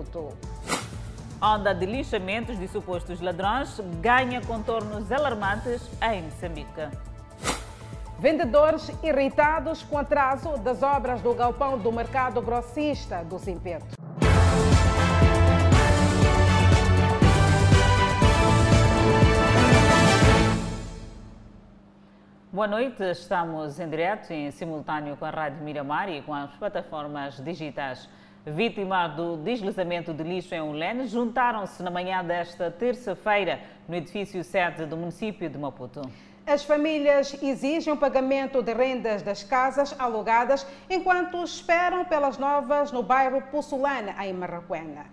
Maputo. Onda de lixamentos de supostos ladrões ganha contornos alarmantes em Moçambique. Vendedores irritados com atraso das obras do galpão do mercado grossista do Simpeto. Boa noite, estamos em direto em simultâneo com a Rádio Miramar e com as plataformas digitais. Vítimas do deslizamento de lixo em Ulene juntaram-se na manhã desta terça-feira no edifício sede do município de Maputo. As famílias exigem o pagamento de rendas das casas alugadas enquanto esperam pelas novas no bairro Pussulana, em Marraquena.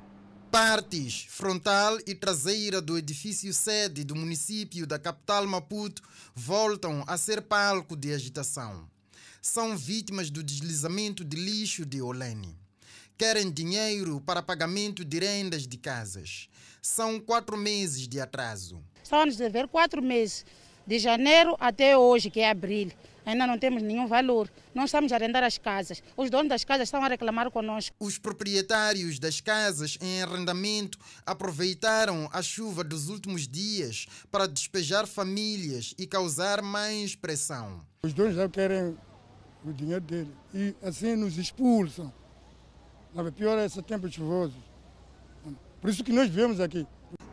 Partes frontal e traseira do edifício sede do município da capital Maputo voltam a ser palco de agitação. São vítimas do deslizamento de lixo de Olene. Querem dinheiro para pagamento de rendas de casas. São quatro meses de atraso. Estão a dever quatro meses, de janeiro até hoje, que é abril ainda não temos nenhum valor. Não estamos a arrendar as casas. Os donos das casas estão a reclamar conosco. Os proprietários das casas em arrendamento aproveitaram a chuva dos últimos dias para despejar famílias e causar mais pressão. Os donos já querem o dinheiro dele e assim nos expulsam. A pior é esse tempo chuvoso. Por isso que nós vivemos aqui.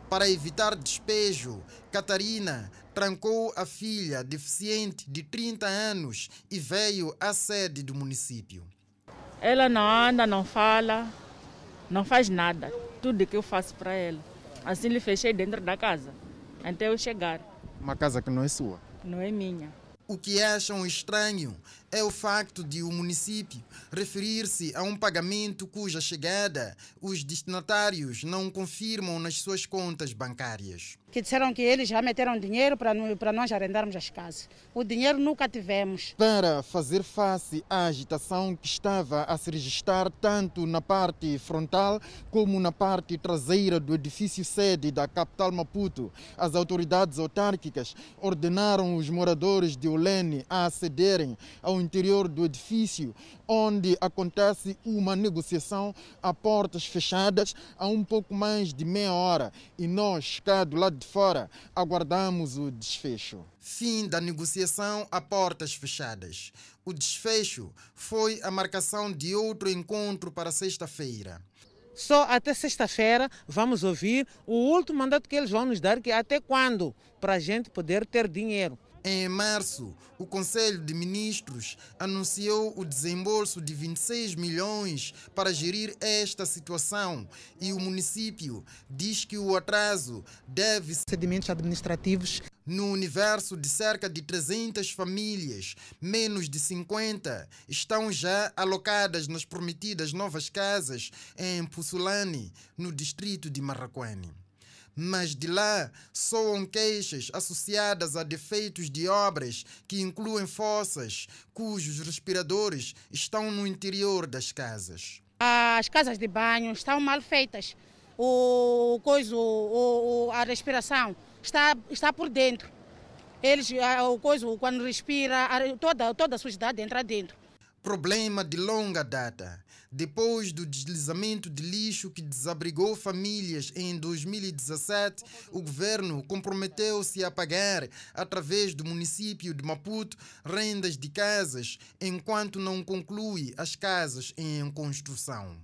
Para evitar despejo, Catarina trancou a filha deficiente de 30 anos e veio à sede do município. Ela não anda, não fala, não faz nada. Tudo que eu faço para ela. Assim lhe fechei dentro da casa, até eu chegar. Uma casa que não é sua? Não é minha. O que acham estranho é o facto de o município referir-se a um pagamento cuja chegada os destinatários não confirmam nas suas contas bancárias. Que disseram que eles já meteram dinheiro para, para nós arrendarmos as casas. O dinheiro nunca tivemos. Para fazer face à agitação que estava a se registrar tanto na parte frontal como na parte traseira do edifício sede da capital Maputo, as autoridades autárquicas ordenaram os moradores de Olene a acederem ao interior do edifício, onde acontece uma negociação a portas fechadas há um pouco mais de meia hora e nós, cá do lado de fora, aguardamos o desfecho. Fim da negociação a portas fechadas. O desfecho foi a marcação de outro encontro para sexta-feira. Só até sexta-feira vamos ouvir o último mandato que eles vão nos dar, que é até quando, para a gente poder ter dinheiro. Em março, o Conselho de Ministros anunciou o desembolso de 26 milhões para gerir esta situação e o município diz que o atraso deve procedimentos administrativos. No universo de cerca de 300 famílias, menos de 50 estão já alocadas nas prometidas novas casas em Pussulane, no distrito de Marraquene mas de lá soam queixas associadas a defeitos de obras que incluem fossas cujos respiradores estão no interior das casas. As casas de banho estão mal feitas. O coisa, o, a respiração está, está por dentro. Eles, o coisa, quando respira, toda, toda a sujidade entra dentro. Problema de longa data depois do deslizamento de lixo que desabrigou famílias em 2017, o governo comprometeu-se a pagar, através do município de Maputo, rendas de casas, enquanto não conclui as casas em construção.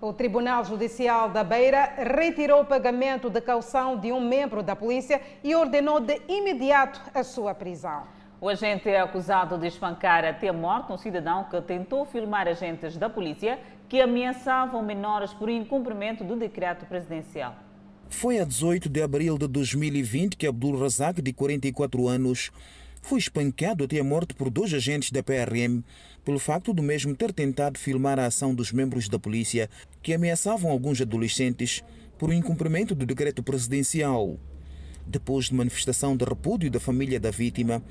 O Tribunal Judicial da Beira retirou o pagamento de caução de um membro da polícia e ordenou de imediato a sua prisão. O agente é acusado de espancar até a morte um cidadão que tentou filmar agentes da polícia que ameaçavam menores por incumprimento do decreto presidencial. Foi a 18 de abril de 2020 que Abdul Razak, de 44 anos, foi espancado até a morte por dois agentes da PRM pelo facto do mesmo ter tentado filmar a ação dos membros da polícia que ameaçavam alguns adolescentes por incumprimento do decreto presidencial. Depois de manifestação de repúdio da família da vítima,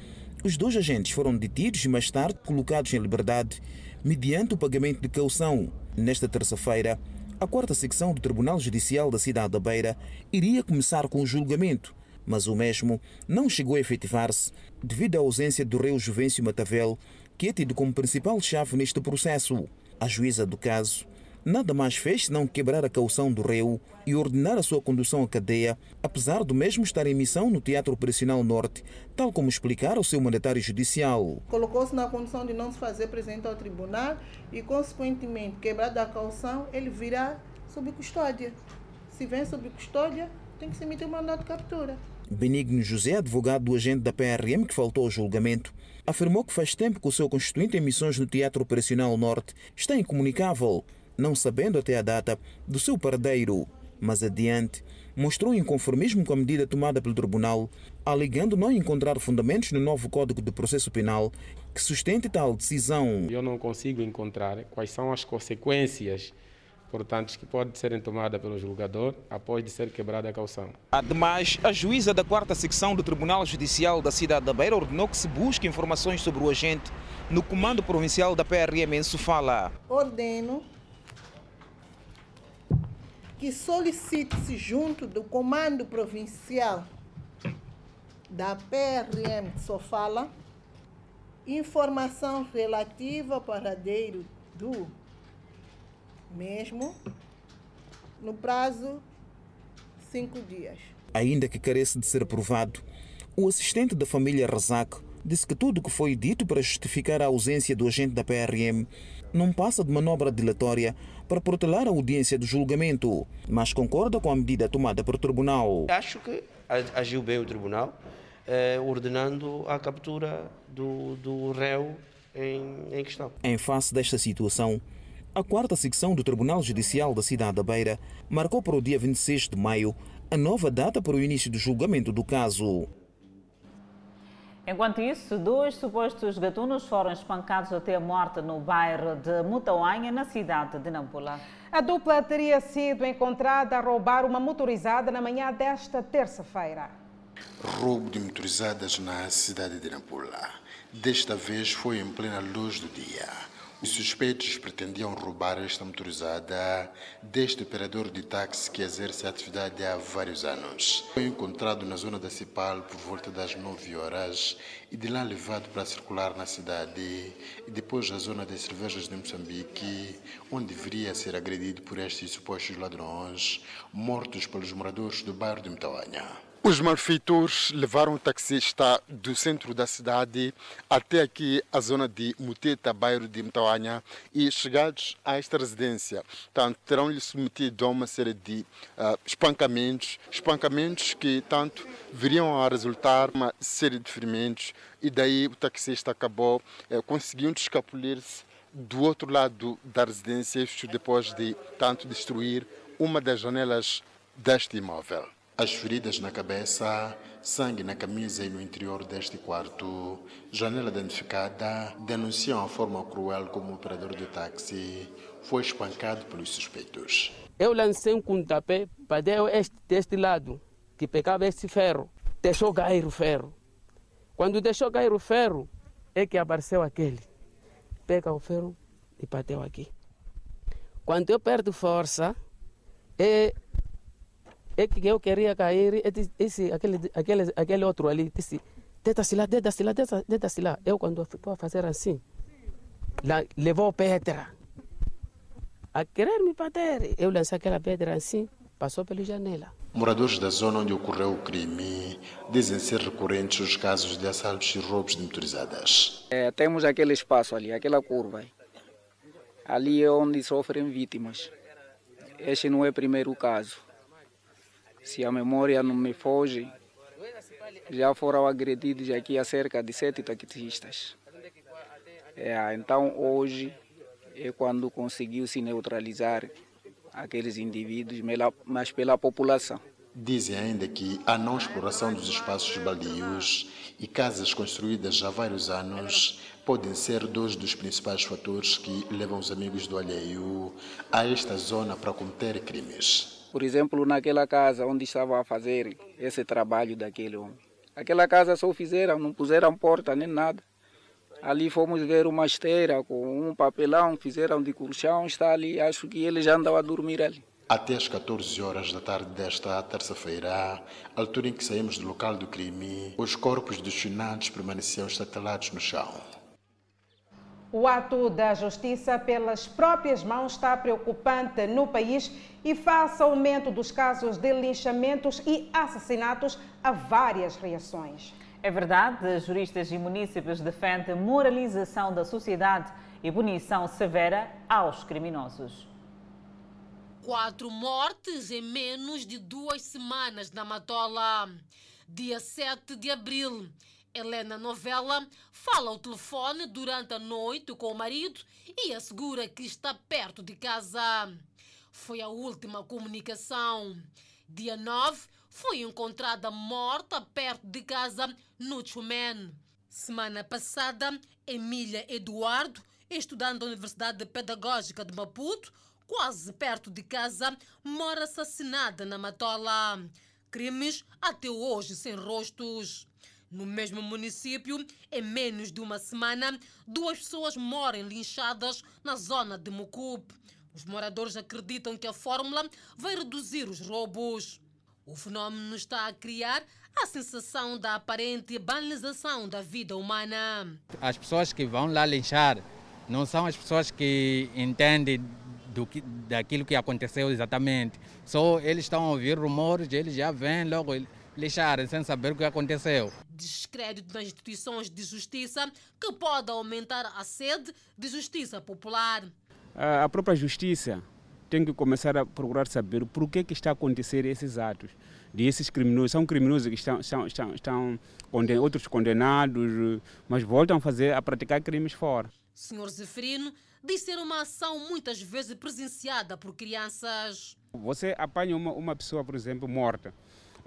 os dois agentes foram detidos e mais tarde colocados em liberdade mediante o pagamento de caução. Nesta terça-feira, a quarta secção do Tribunal Judicial da cidade da Beira iria começar com o julgamento, mas o mesmo não chegou a efetivar-se devido à ausência do rei Juvencio Matavel, que é tido como principal chave neste processo. A juíza do caso nada mais fez senão quebrar a caução do réu e ordenar a sua condução à cadeia, apesar do mesmo estar em missão no Teatro Operacional Norte, tal como explicara o seu mandatário judicial. Colocou-se na condição de não se fazer presente ao tribunal e, consequentemente, quebrada a caução, ele virá sob custódia. Se vem sob custódia, tem que se emitir um mandato de captura. Benigno José, advogado do agente da PRM que faltou ao julgamento, afirmou que faz tempo que o seu constituinte em missões no Teatro Operacional Norte está incomunicável não sabendo até a data do seu paradeiro. Mas adiante, mostrou inconformismo com a medida tomada pelo tribunal, alegando não encontrar fundamentos no novo Código de Processo Penal que sustente tal decisão. Eu não consigo encontrar quais são as consequências portanto, que podem ser tomadas pelo julgador após de ser quebrada a caução. Ademais, a juíza da quarta secção do Tribunal Judicial da cidade da Beira ordenou que se busque informações sobre o agente no Comando Provincial da PRM em Sofala. Ordeno que solicite-se junto do Comando Provincial da PRM de Sofala informação relativa ao paradeiro do mesmo no prazo de cinco dias. Ainda que carece de ser provado, o assistente da família Razak disse que tudo o que foi dito para justificar a ausência do agente da PRM não passa de manobra dilatória para protelar a audiência do julgamento, mas concorda com a medida tomada pelo tribunal. Acho que agiu bem o tribunal, eh, ordenando a captura do, do réu em, em questão. Em face desta situação, a quarta secção do Tribunal Judicial da cidade da Beira marcou para o dia 26 de maio a nova data para o início do julgamento do caso. Enquanto isso, dois supostos gatunos foram espancados até a morte no bairro de Mutauanha, na cidade de Nampula. A dupla teria sido encontrada a roubar uma motorizada na manhã desta terça-feira. Roubo de motorizadas na cidade de Nampula. Desta vez foi em plena luz do dia. Os suspeitos pretendiam roubar esta motorizada deste operador de táxi que exerce a atividade há vários anos. Foi encontrado na zona da Cipal por volta das 9 horas e de lá levado para circular na cidade e depois na zona das cervejas de Moçambique, onde deveria ser agredido por estes supostos ladrões, mortos pelos moradores do bairro de Mtauanha. Os malfeitores levaram o taxista do centro da cidade até aqui a zona de Muteta, bairro de Mtauanha, e chegados a esta residência, tanto terão-lhe submetido a uma série de uh, espancamentos, espancamentos que tanto viriam a resultar uma série de ferimentos, e daí o taxista acabou uh, conseguindo escapulir-se do outro lado da residência, depois de tanto destruir uma das janelas deste imóvel. As feridas na cabeça, sangue na camisa e no interior deste quarto, janela danificada, denunciam a forma cruel como o operador de táxi foi espancado pelos suspeitos. Eu lancei um pontapé para este, deste lado, que pegava esse ferro, deixou cair o ferro. Quando deixou cair o ferro, é que apareceu aquele. Pega o ferro e bateu aqui. Quando eu perdo força, é eu queria cair, esse, aquele, aquele, aquele outro ali disse, deita-se lá, deita-se lá, deita-se lá. Eu, quando estou a fazer assim, lá, levou pedra. A querer me bater, eu lancei aquela pedra assim, passou pela janela. Moradores da zona onde ocorreu o crime dizem ser recorrentes os casos de assaltos e roubos de motorizadas. É, temos aquele espaço ali, aquela curva. Ali é onde sofrem vítimas. Este não é o primeiro caso se a memória não me foge, já foram agredidos aqui há cerca de sete taxistas. É, então hoje é quando conseguiu se neutralizar aqueles indivíduos, mas pela população. Dizem ainda que a não exploração dos espaços baldios e casas construídas há vários anos podem ser dois dos principais fatores que levam os amigos do alheio a esta zona para cometer crimes. Por exemplo, naquela casa onde estava a fazer esse trabalho daquele homem. Aquela casa só fizeram, não puseram porta nem nada. Ali fomos ver uma esteira com um papelão, fizeram de colchão, está ali. Acho que ele já andava a dormir ali. Até às 14 horas da tarde desta terça-feira, altura em que saímos do local do crime, os corpos dos finados permaneciam estatelados no chão. O ato da justiça pelas próprias mãos está preocupante no país e face ao aumento dos casos de linchamentos e assassinatos, há várias reações. É verdade, juristas e munícipes defendem moralização da sociedade e punição severa aos criminosos. Quatro mortes em menos de duas semanas na Matola. Dia 7 de abril. Helena Novela fala ao telefone durante a noite com o marido e assegura que está perto de casa. Foi a última comunicação. Dia 9, foi encontrada morta perto de casa no Chumen. Semana passada, Emília Eduardo, estudante da Universidade Pedagógica de Maputo, quase perto de casa, mora assassinada na Matola. Crimes até hoje sem rostos. No mesmo município, em menos de uma semana, duas pessoas morrem linchadas na zona de Mucup. Os moradores acreditam que a fórmula vai reduzir os roubos. O fenômeno está a criar a sensação da aparente banalização da vida humana. As pessoas que vão lá linchar não são as pessoas que entendem que, daquilo que aconteceu exatamente. Só eles estão a ouvir rumores, eles já vêm logo lixar sem saber o que aconteceu. Descrédito nas instituições de justiça que pode aumentar a sede de justiça popular. A própria justiça tem que começar a procurar saber por que, que está a acontecer esses atos desses criminosos. São criminosos que estão, estão, estão, estão outros condenados, mas voltam a fazer a praticar crimes fora. Senhor Zeferino diz ser uma ação muitas vezes presenciada por crianças. Você apanha uma, uma pessoa, por exemplo, morta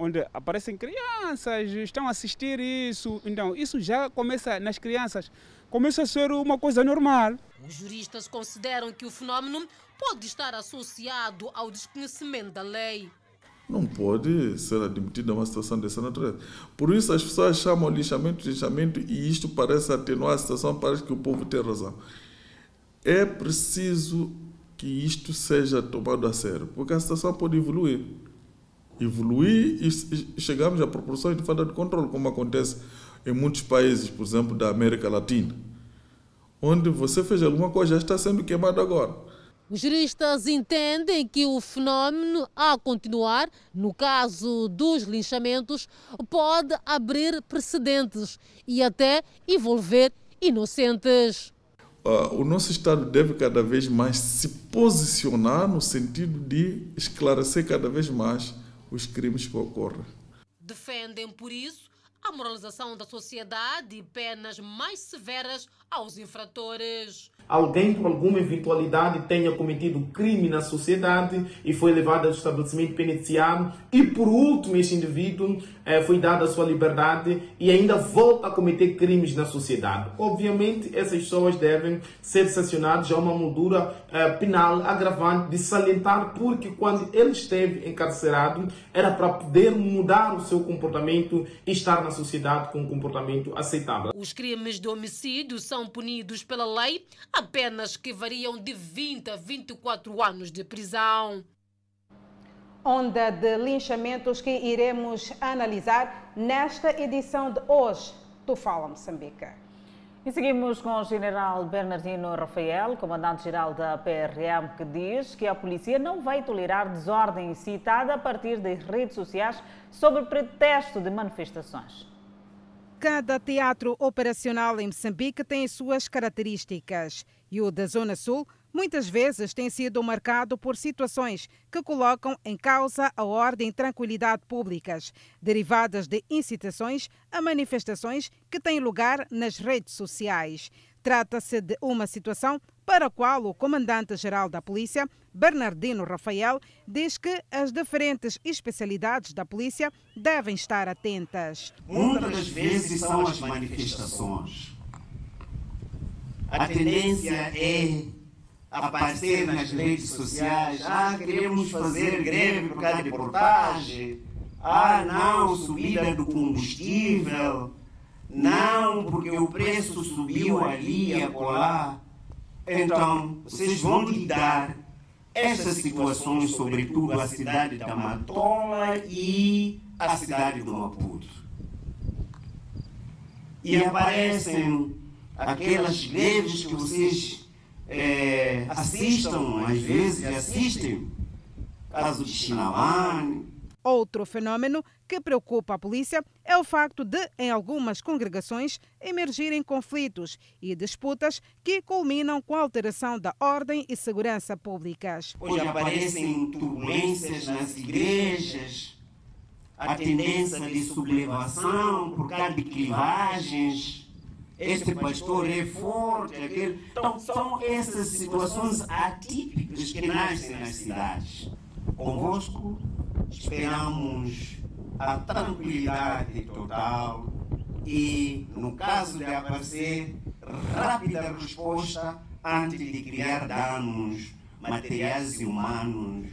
onde aparecem crianças, estão a assistir isso. Então, isso já começa nas crianças, começa a ser uma coisa normal. Os juristas consideram que o fenômeno pode estar associado ao desconhecimento da lei. Não pode ser admitida uma situação dessa natureza. Por isso as pessoas chamam lixamento de lixamento e isto parece atenuar a situação, parece que o povo tem razão. É preciso que isto seja tomado a sério, porque a situação pode evoluir evoluir e chegamos a proporções de falta de controle, como acontece em muitos países, por exemplo, da América Latina, onde você fez alguma coisa já está sendo queimado agora. Os juristas entendem que o fenômeno, a continuar, no caso dos linchamentos, pode abrir precedentes e até envolver inocentes. Uh, o nosso Estado deve cada vez mais se posicionar no sentido de esclarecer cada vez mais os crimes que ocorrem. Defendem, por isso, a moralização da sociedade e penas mais severas aos infratores alguém por alguma eventualidade tenha cometido crime na sociedade e foi levado ao estabelecimento penitenciário e por último este indivíduo eh, foi dado a sua liberdade e ainda volta a cometer crimes na sociedade. Obviamente essas pessoas devem ser sancionadas a uma moldura eh, penal agravante de salientar porque quando ele esteve encarcerado era para poder mudar o seu comportamento e estar na sociedade com um comportamento aceitável. Os crimes de homicídio são punidos pela lei apenas que variam de 20 a 24 anos de prisão. Onda de linchamentos que iremos analisar nesta edição de hoje do Fala Moçambique. E seguimos com o general Bernardino Rafael, comandante-geral da PRM, que diz que a polícia não vai tolerar desordem citada a partir das redes sociais sobre pretexto de manifestações. Cada teatro operacional em Moçambique tem suas características e o da Zona Sul muitas vezes tem sido marcado por situações que colocam em causa a ordem e tranquilidade públicas, derivadas de incitações a manifestações que têm lugar nas redes sociais. Trata-se de uma situação para a qual o comandante-geral da Polícia, Bernardino Rafael, diz que as diferentes especialidades da polícia devem estar atentas. Muitas vezes são as manifestações. A tendência é aparecer nas redes sociais. Ah, queremos fazer greve por causa de portagem. Ah, não, subida do combustível. Não, porque o preço subiu ali e acolá. Então, vocês vão lidar essas situações, sobretudo a cidade da Matola e a cidade do Maputo. E aparecem aquelas greves que vocês é, assistam, às vezes assistem, caso de Chinawani. Outro fenômeno que preocupa a polícia é o facto de, em algumas congregações, emergirem conflitos e disputas que culminam com a alteração da ordem e segurança públicas. Hoje aparecem turbulências nas igrejas, a tendência de sublevação por causa de clivagens. Este pastor é forte, aquele. Então, são essas situações atípicas que nascem nas cidades. Convosco, esperamos a tranquilidade total e, no caso de aparecer, rápida resposta antes de criar danos materiais e humanos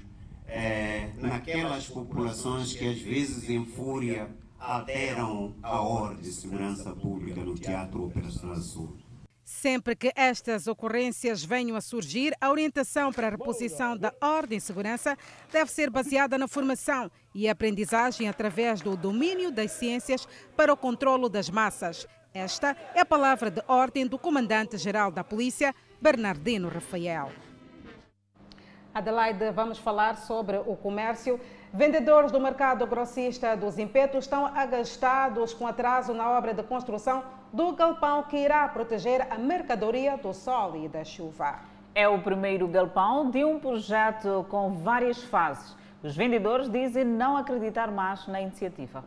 é, naquelas populações que às vezes em fúria alteram a ordem de segurança pública no Teatro Operacional Sul. Sempre que estas ocorrências venham a surgir, a orientação para a reposição da ordem e segurança deve ser baseada na formação e aprendizagem através do domínio das ciências para o controlo das massas. Esta é a palavra de ordem do comandante-geral da Polícia, Bernardino Rafael. Adelaide, vamos falar sobre o comércio. Vendedores do mercado grossista dos Impetos estão agastados com atraso na obra de construção do galpão que irá proteger a mercadoria do sol e da chuva. É o primeiro galpão de um projeto com várias fases. Os vendedores dizem não acreditar mais na iniciativa.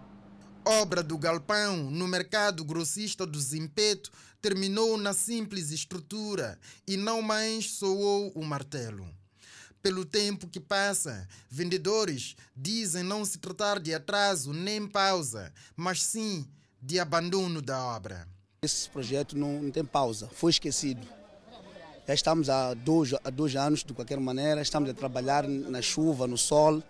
Obra do galpão no mercado grossista do Zimpeto terminou na simples estrutura e não mais soou o martelo. Pelo tempo que passa, vendedores dizem não se tratar de atraso nem pausa, mas sim de abandono da obra. Esse projeto não, não tem pausa, foi esquecido. Já estamos há dois, há dois anos, de qualquer maneira, estamos a trabalhar na chuva, no sol,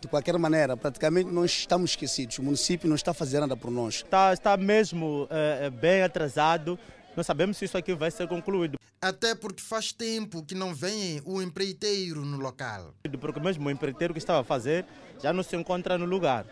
de qualquer maneira, praticamente nós estamos esquecidos. O município não está fazendo nada por nós. Está, está mesmo é, bem atrasado. Não sabemos se isso aqui vai ser concluído. Até porque faz tempo que não vem o empreiteiro no local. Porque mesmo o empreiteiro que estava a fazer já não se encontra no lugar.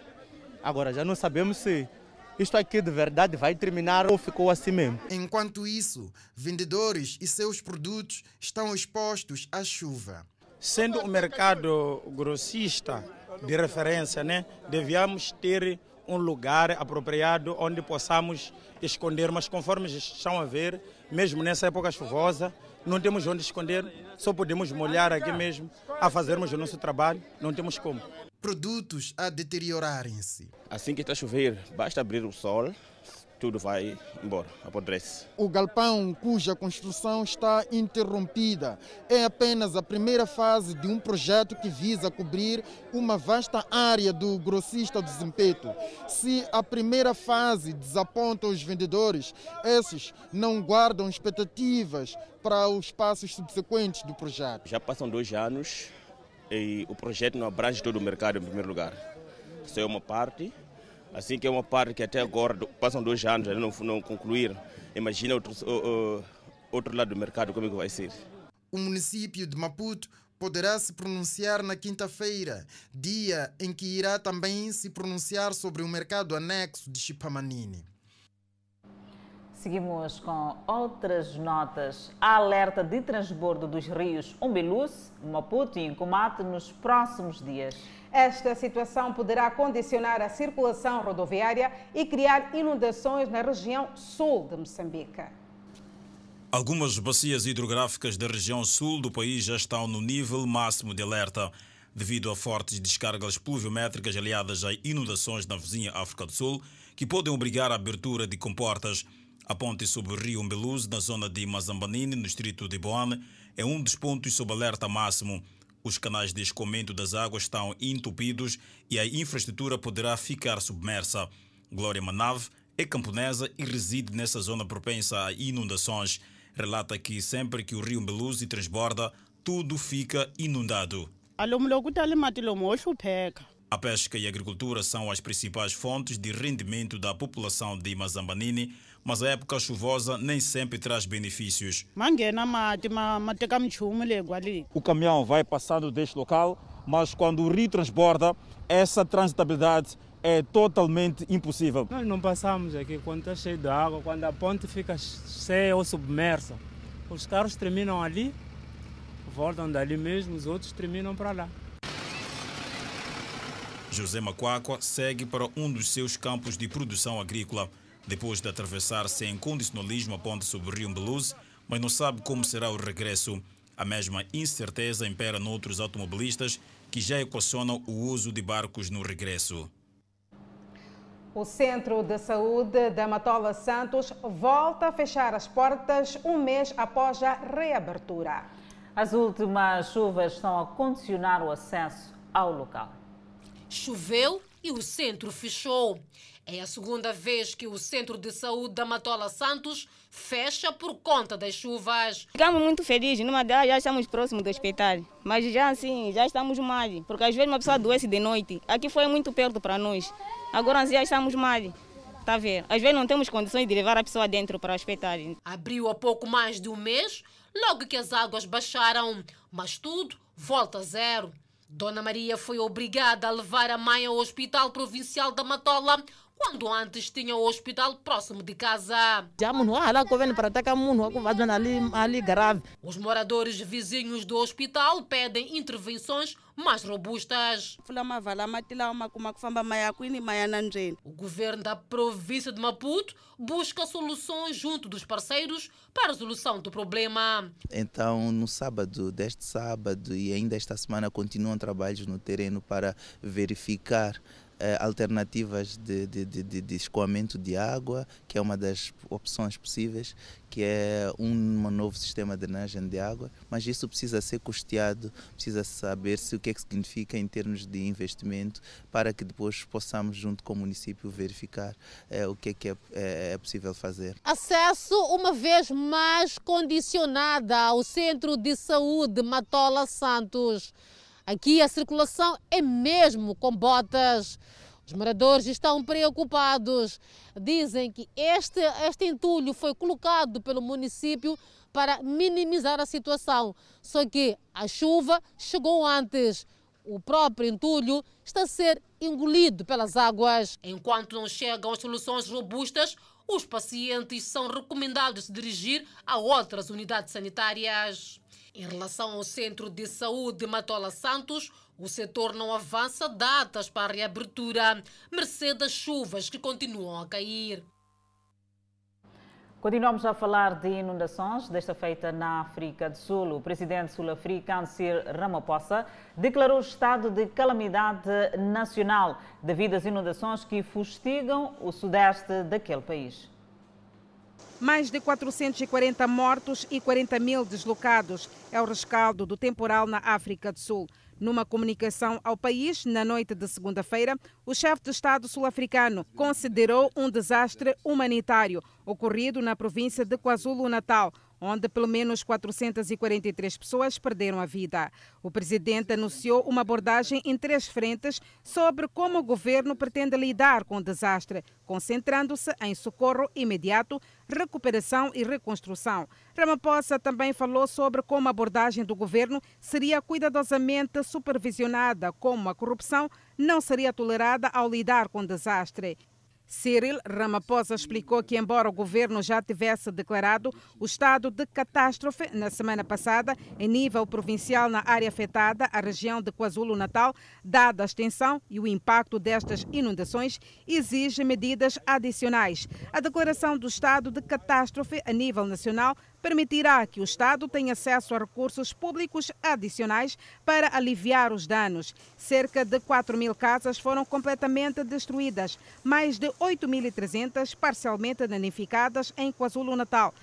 Agora já não sabemos se isto aqui de verdade vai terminar ou ficou assim mesmo. Enquanto isso, vendedores e seus produtos estão expostos à chuva. Sendo o mercado grossista de referência, né, devíamos ter um lugar apropriado onde possamos esconder, mas conforme estão a ver, mesmo nessa época chuvosa, não temos onde esconder, só podemos molhar aqui mesmo a fazermos o nosso trabalho, não temos como. Produtos a deteriorarem-se. Assim que está a chover, basta abrir o sol, tudo vai embora, apodrece. O galpão, cuja construção está interrompida, é apenas a primeira fase de um projeto que visa cobrir uma vasta área do grossista do Zimpeto. Se a primeira fase desaponta os vendedores, esses não guardam expectativas para os passos subsequentes do projeto. Já passam dois anos e o projeto não abrange todo o mercado em primeiro lugar. Isso é uma parte Assim que é uma parte que até agora passam dois anos ainda não, não concluíram. Imagina outro, uh, outro lado do mercado como é que vai ser. O município de Maputo poderá se pronunciar na quinta-feira, dia em que irá também se pronunciar sobre o mercado anexo de Chipamanini. Seguimos com outras notas. Há alerta de transbordo dos rios Umbeluz, Maputo e Incomate nos próximos dias. Esta situação poderá condicionar a circulação rodoviária e criar inundações na região sul de Moçambique. Algumas bacias hidrográficas da região sul do país já estão no nível máximo de alerta, devido a fortes descargas pluviométricas aliadas a inundações na vizinha África do Sul, que podem obrigar a abertura de comportas. A ponte sobre o rio Umbeluz, na zona de Mazambanini, no distrito de Boane, é um dos pontos sob alerta máximo. Os canais de escoamento das águas estão entupidos e a infraestrutura poderá ficar submersa. Glória Manave é camponesa e reside nessa zona propensa a inundações. Relata que sempre que o rio Beluzi transborda, tudo fica inundado. A pesca e a agricultura são as principais fontes de rendimento da população de Mazambanini, mas a época chuvosa nem sempre traz benefícios. O caminhão vai passando deste local, mas quando o rio transborda, essa transitabilidade é totalmente impossível. Nós não passamos aqui quando está cheio de água, quando a ponte fica cheia ou submersa. Os carros terminam ali, voltam dali mesmo, os outros terminam para lá. José Macuacua segue para um dos seus campos de produção agrícola, depois de atravessar sem condicionalismo a ponte sobre o Rio Mbeluz, mas não sabe como será o regresso. A mesma incerteza impera noutros automobilistas que já equacionam o uso de barcos no regresso. O Centro de Saúde da Matola Santos volta a fechar as portas um mês após a reabertura. As últimas chuvas estão a condicionar o acesso ao local. Choveu e o centro fechou. É a segunda vez que o Centro de Saúde da Matola Santos fecha por conta das chuvas. Ficamos muito felizes, numa delas já estamos próximos do hospital, mas já assim, já estamos mal, porque às vezes uma pessoa adoece de noite. Aqui foi muito perto para nós, agora já estamos mal. Tá ver? Às vezes não temos condições de levar a pessoa dentro para o hospital. Abriu há pouco mais de um mês, logo que as águas baixaram, mas tudo volta a zero. Dona Maria foi obrigada a levar a mãe ao Hospital Provincial da Matola quando antes tinha o hospital próximo de casa. Os moradores vizinhos do hospital pedem intervenções mais robustas. O governo da província de Maputo busca soluções junto dos parceiros para a resolução do problema. Então, no sábado, deste sábado e ainda esta semana, continuam trabalhos no terreno para verificar alternativas de, de, de, de, escoamento de água, que é uma das opções possíveis, que é um novo sistema de drenagem de água, mas isso precisa ser custeado, precisa saber se o que é que significa em termos de investimento, para que depois possamos, junto com o município, verificar é, o que é que é, é, é possível fazer. Acesso, uma vez mais, condicionada ao Centro de Saúde Matola Santos. Aqui a circulação é mesmo com botas. Os moradores estão preocupados. Dizem que este, este entulho foi colocado pelo município para minimizar a situação. Só que a chuva chegou antes. O próprio entulho está a ser engolido pelas águas. Enquanto não chegam as soluções robustas, os pacientes são recomendados dirigir a outras unidades sanitárias. Em relação ao Centro de Saúde de Matola Santos, o setor não avança datas para a reabertura, mercê das chuvas que continuam a cair. Continuamos a falar de inundações, desta feita na África do Sul. O presidente sul-africano Cyril Ramaphosa declarou estado de calamidade nacional devido às inundações que fustigam o sudeste daquele país. Mais de 440 mortos e 40 mil deslocados é o rescaldo do temporal na África do Sul. Numa comunicação ao país, na noite de segunda-feira, o chefe de Estado sul-africano considerou um desastre humanitário ocorrido na província de KwaZulu-Natal, onde pelo menos 443 pessoas perderam a vida. O presidente anunciou uma abordagem em três frentes sobre como o governo pretende lidar com o desastre, concentrando-se em socorro imediato, recuperação e reconstrução. Ramaphosa também falou sobre como a abordagem do governo seria cuidadosamente supervisionada, como a corrupção não seria tolerada ao lidar com o desastre. Cyril Ramaphosa explicou que, embora o governo já tivesse declarado o estado de catástrofe na semana passada, em nível provincial na área afetada, a região de KwaZulu-Natal, dada a extensão e o impacto destas inundações, exige medidas adicionais. A declaração do estado de catástrofe a nível nacional permitirá que o Estado tenha acesso a recursos públicos adicionais para aliviar os danos. Cerca de 4 mil casas foram completamente destruídas, mais de 8.300 parcialmente danificadas em KwaZulu-Natal.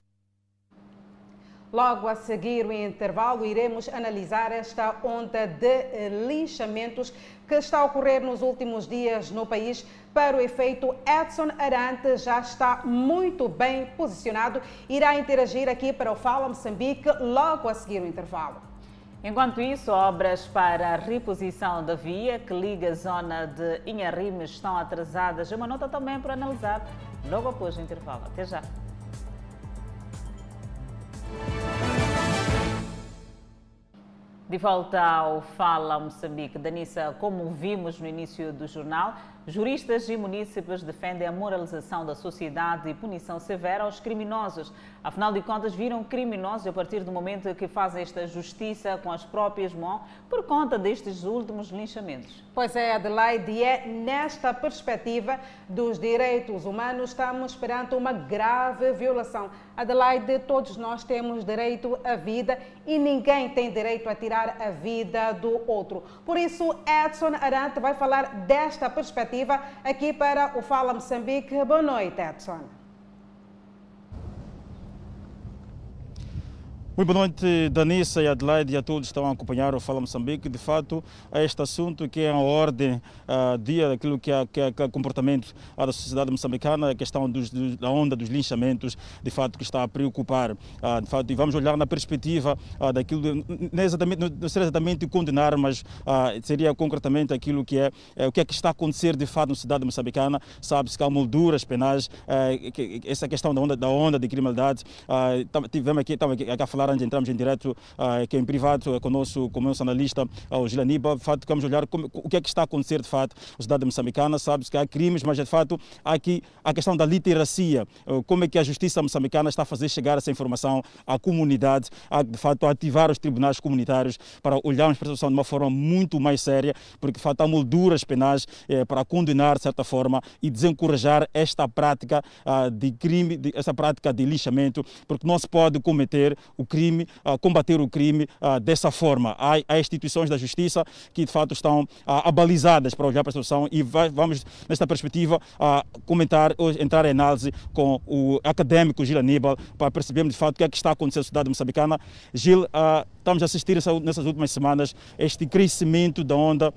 Logo a seguir o intervalo, iremos analisar esta onda de linchamentos que está a ocorrer nos últimos dias no país. Para o efeito, Edson Arante já está muito bem posicionado. Irá interagir aqui para o Fala Moçambique logo a seguir o intervalo. Enquanto isso, obras para a reposição da via que liga a zona de Inharime estão atrasadas. Uma nota também para analisar logo após o intervalo. Até já. De volta ao Fala Moçambique, Danissa, como vimos no início do jornal, Juristas e munícipes defendem a moralização da sociedade e punição severa aos criminosos. Afinal de contas, viram criminosos a partir do momento que fazem esta justiça com as próprias mãos por conta destes últimos linchamentos. Pois é, Adelaide, e é nesta perspectiva dos direitos humanos estamos perante uma grave violação. Adelaide, todos nós temos direito à vida e ninguém tem direito a tirar a vida do outro. Por isso, Edson Arante vai falar desta perspectiva aqui para o Fala Moçambique. Boa noite, Edson. Muito boa noite, Danissa e Adelaide e a todos que estão a acompanhar o Fala Moçambique. De fato, este assunto que é a ordem uh, dia daquilo que é, que é, que é comportamento uh, da sociedade moçambicana, a questão dos, da onda dos linchamentos, de fato, que está a preocupar. Uh, de fato, e vamos olhar na perspectiva uh, daquilo, não, é exatamente, não seria exatamente condenar, mas seria concretamente aquilo que é, é, o que é que está a acontecer de fato na sociedade moçambicana. Sabe-se que há molduras penais, que, essa questão da onda, da onda de criminalidade. tivemos aqui, estava aqui a falar antes entramos em direto aqui em privado com o nosso, nosso analista, o Gilaniba. De fato, vamos olhar como, o que é que está a acontecer de fato na cidade moçambicana. Sabe-se que há crimes, mas de fato há aqui a questão da literacia. Como é que a justiça moçambicana está a fazer chegar essa informação à comunidade, a, de fato a ativar os tribunais comunitários para olharmos para a situação de uma forma muito mais séria, porque de fato há molduras penais eh, para condenar de certa forma e desencorajar esta prática ah, de crime, de, essa prática de lixamento, porque não se pode cometer o crime, ah, combater o crime dessa forma. Há, há, instituições da justiça que de fato estão abalizadas para olhar para a situação e vai, vamos nesta perspectiva comentar, entrar em análise com o académico Gil Aníbal para percebermos de fato o que é que está acontecendo na sociedade moçambicana. Gil, estamos a assistir nessas últimas semanas este crescimento da onda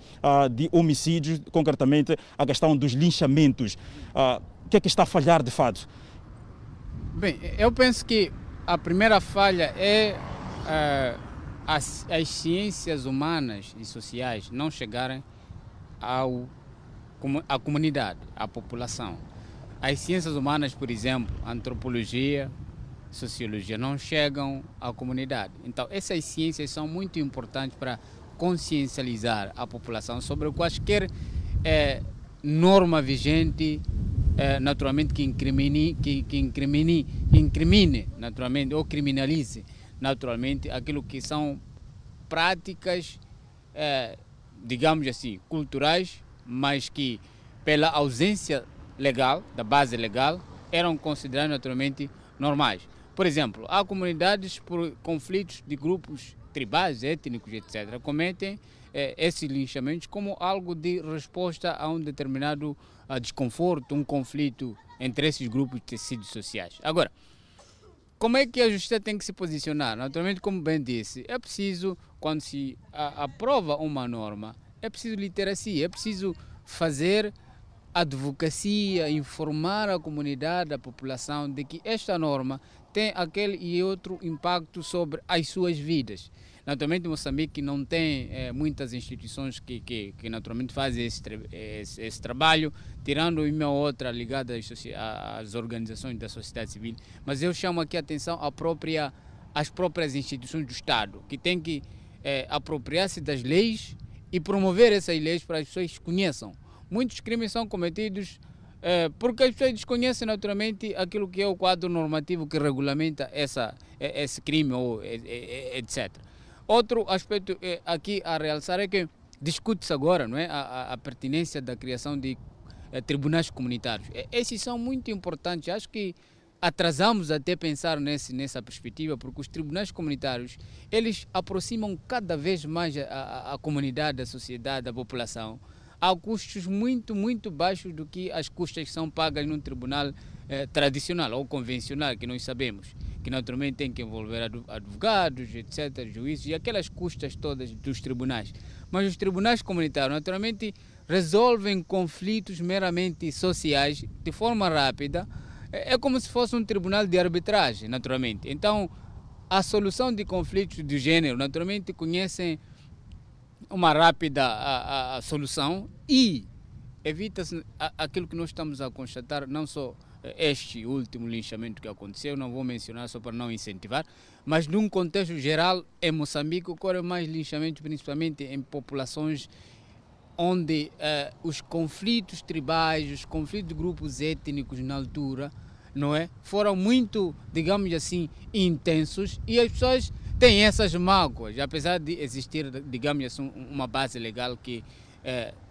de homicídios, concretamente a questão dos linchamentos. o que é que está a falhar de fato? Bem, eu penso que a primeira falha é uh, as, as, ciências humanas e sociais não chegarem ao, à comunidade, à população. As ciências humanas, por exemplo, antropologia, sociologia, não chegam à comunidade. Então, essas ciências são muito importantes para consciencializar a população sobre quaisquer é, norma vigente naturalmente que incrimine, que, que incrimine, incrimine naturalmente ou criminalize naturalmente aquilo que são práticas, é, digamos assim, culturais, mas que pela ausência legal, da base legal, eram consideradas naturalmente normais. Por exemplo, há comunidades por conflitos de grupos tribais, étnicos, etc., cometem eh, esses linchamentos como algo de resposta a um determinado a desconforto, um conflito entre esses grupos de tecidos sociais. Agora, como é que a justiça tem que se posicionar? Naturalmente, como bem disse, é preciso, quando se aprova uma norma, é preciso literacia, é preciso fazer advocacia, informar a comunidade, a população de que esta norma tem aquele e outro impacto sobre as suas vidas. Naturalmente, Moçambique não tem é, muitas instituições que, que, que naturalmente fazem esse, esse, esse, trabalho, tirando uma ou outra ligada às, às, organizações da sociedade civil. Mas eu chamo aqui a atenção à própria, às próprias instituições do Estado, que têm que é, apropriar-se das leis e promover essas leis para que as pessoas conheçam. Muitos crimes são cometidos é, porque as pessoas desconhecem naturalmente aquilo que é o quadro normativo que regulamenta essa, esse crime ou etc. Outro aspecto é, aqui a realçar é que discute-se agora não é, a, a, pertinência da criação de é, tribunais comunitários. É, esses são muito importantes. Acho que atrasamos até pensar nesse, nessa perspectiva, porque os tribunais comunitários eles aproximam cada vez mais a, a, a comunidade, a sociedade, a população a custos muito, muito baixos do que as custas que são pagas num tribunal eh, tradicional ou convencional, que nós sabemos que naturalmente tem que envolver advogados, etc., juízes e aquelas custas todas dos tribunais. Mas os tribunais comunitários, naturalmente, resolvem conflitos meramente sociais de forma rápida. É, é como se fosse um tribunal de arbitragem, naturalmente. Então, a solução de conflitos do gênero, naturalmente, conhecem uma rápida a, a, a solução e evita-se aquilo que nós estamos a constatar, não só este último linchamento que aconteceu, não vou mencionar só para não incentivar, mas num contexto geral, em Moçambique ocorrem mais linchamentos, principalmente em populações onde uh, os conflitos tribais, os conflitos de grupos étnicos na altura, não é, foram muito, digamos assim, intensos e as pessoas têm essas mágoas, apesar de existir, digamos assim, uma base legal que uh,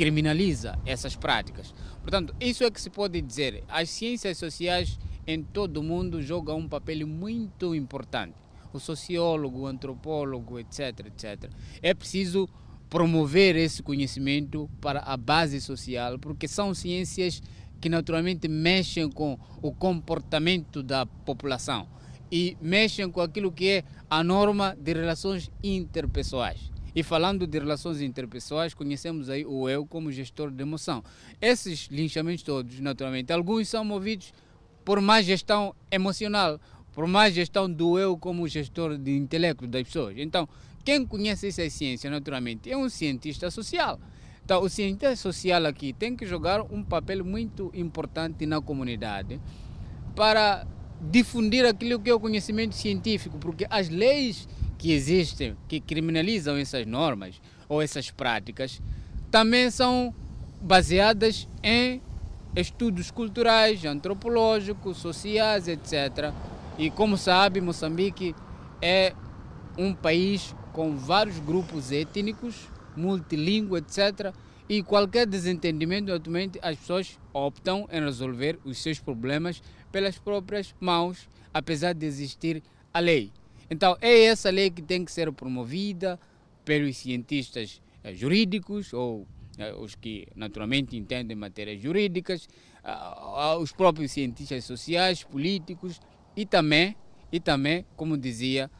criminaliza essas práticas. Portanto, isso é que se pode dizer. As ciências sociais em todo o mundo jogam um papel muito importante. O sociólogo, o antropólogo, etc, etc. É preciso promover esse conhecimento para a base social, porque são ciências que naturalmente mexem com o comportamento da população e mexem com aquilo que é a norma de relações interpessoais. E falando de relações interpessoais, conhecemos aí o eu como gestor de emoção. Esses linchamentos todos, naturalmente, alguns são movidos por má gestão emocional, por má gestão do eu como gestor de intelecto das pessoas. Então, quem conhece essa ciência, naturalmente, é um cientista social. Então, o cientista social aqui tem que jogar um papel muito importante na comunidade para difundir aquilo que é o conhecimento científico, porque as leis que existem, que criminalizam essas normas ou essas práticas, também são baseadas em estudos culturais, antropológicos, sociais, etc. E como sabe, Moçambique é um país com vários grupos étnicos, multilingüe, etc. E qualquer desentendimento, atualmente, as pessoas optam em resolver os seus problemas pelas próprias mãos, apesar de existir a lei. Então, é essa lei que tem que ser promovida pelos cientistas eh, jurídicos ou eh, os que naturalmente entendem matérias jurídicas, os próprios cientistas sociais, políticos e também, e também como dizia,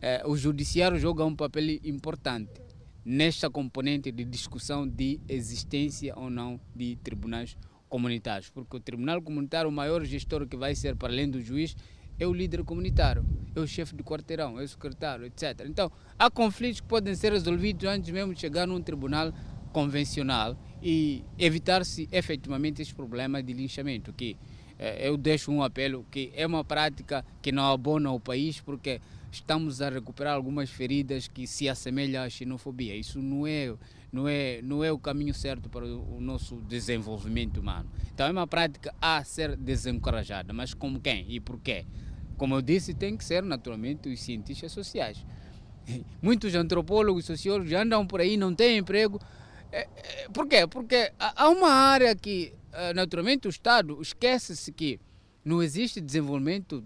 eh, o judiciário joga um papel importante nesta componente de discussão de existência ou não de tribunais comunitários, porque o tribunal comunitário, o maior gestor que vai ser para além do juiz, é o líder comunitário, é o chefe do quarteirão, é o secretário, etc. Então, há conflitos que podem ser resolvidos antes mesmo de chegar num tribunal convencional e evitar-se efetivamente esse problema de linchamento, que eh, eu deixo um apelo que é uma prática que não abona o país, porque estamos a recuperar algumas feridas que se assemelham à xenofobia. Isso não é, não é, não é o caminho certo para o nosso desenvolvimento humano. Então é uma prática a ser desencorajada, mas como quem e por quê? Como eu disse, tem que ser naturalmente os cientistas sociais. Muitos antropólogos sociólogos andam por aí, não têm emprego. É, é, por quê? Porque há uma área que, eh, naturalmente, o Estado esquece-se que não existe desenvolvimento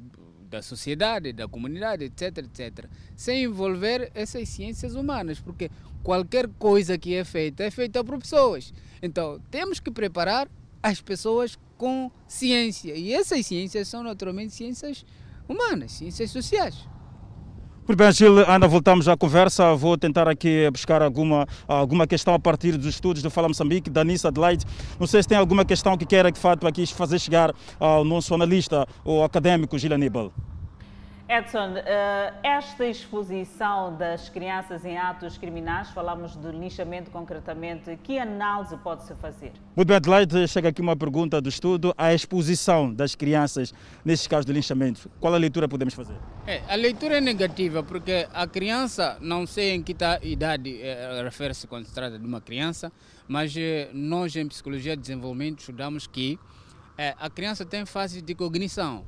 da sociedade, da comunidade, etc, etc, sem envolver essas ciências humanas, porque qualquer coisa que é feita é feita por pessoas. Então, temos que preparar as pessoas com ciência, e essas ciências são naturalmente ciências humanas, ciências sociais. Muito bem, Gil, ainda voltamos à conversa. Vou tentar aqui buscar alguma, alguma questão a partir dos estudos do Fala Moçambique, da Nissa Adelaide. Não sei se tem alguma questão que queira, de fato, aqui fazer chegar ao nosso analista ou académico Gil Aníbal. Edson, eh, esta exposição das crianças em atos criminais, falamos do linchamento concretamente, que análise pode-se fazer? Muito bem, Adelaide, chega aqui uma pergunta do estudo. A exposição das crianças nesses casos de linchamento, qual a leitura podemos fazer? É, a leitura é negativa, porque a criança, não sei em que tá idade é, refere-se quando se trata de uma criança, mas é, nós em Psicologia de Desenvolvimento estudamos que é, a criança tem fases de cognição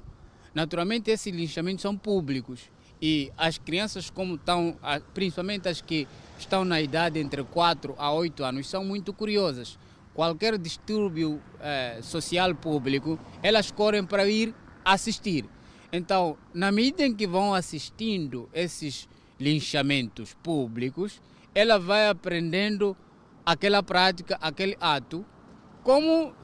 Naturalmente, esses linchamentos são públicos e as crianças, como estão, principalmente as que estão na idade entre 4 a 8 anos, são muito curiosas. Qualquer distúrbio eh, social público, elas correm para ir assistir. Então, na medida em que vão assistindo esses linchamentos públicos, ela vai aprendendo aquela prática, aquele ato, como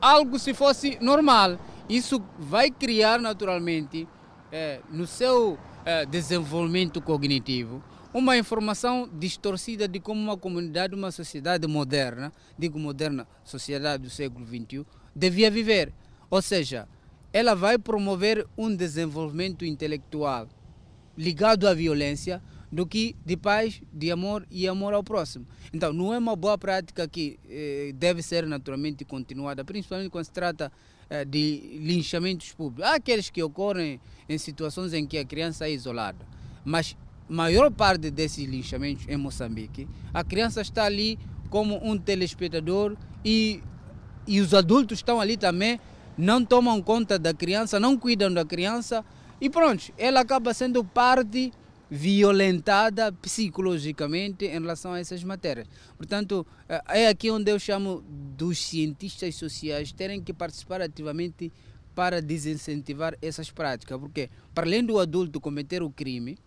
algo se fosse normal. Isso vai criar naturalmente é, no seu é, desenvolvimento cognitivo uma informação distorcida de como uma comunidade, uma sociedade moderna, digo moderna, sociedade do século XXI, devia viver. Ou seja, ela vai promover um desenvolvimento intelectual ligado à violência do que de paz, de amor e amor ao próximo. Então, não é uma boa prática que eh, deve ser naturalmente continuada, principalmente quando se trata de linchamentos públicos. Há aqueles que ocorrem em situações em que a criança é isolada, mas maior parte desses linchamentos em Moçambique, a criança está ali como um telespectador e, e os adultos estão ali também, não tomam conta da criança, não cuidam da criança e pronto, ela acaba sendo parte violentada psicologicamente em relação a essas matérias. Portanto, é aqui onde eu chamo dos cientistas sociais terem que participar ativamente para desincentivar essas práticas, porque para além do adulto cometer o crime,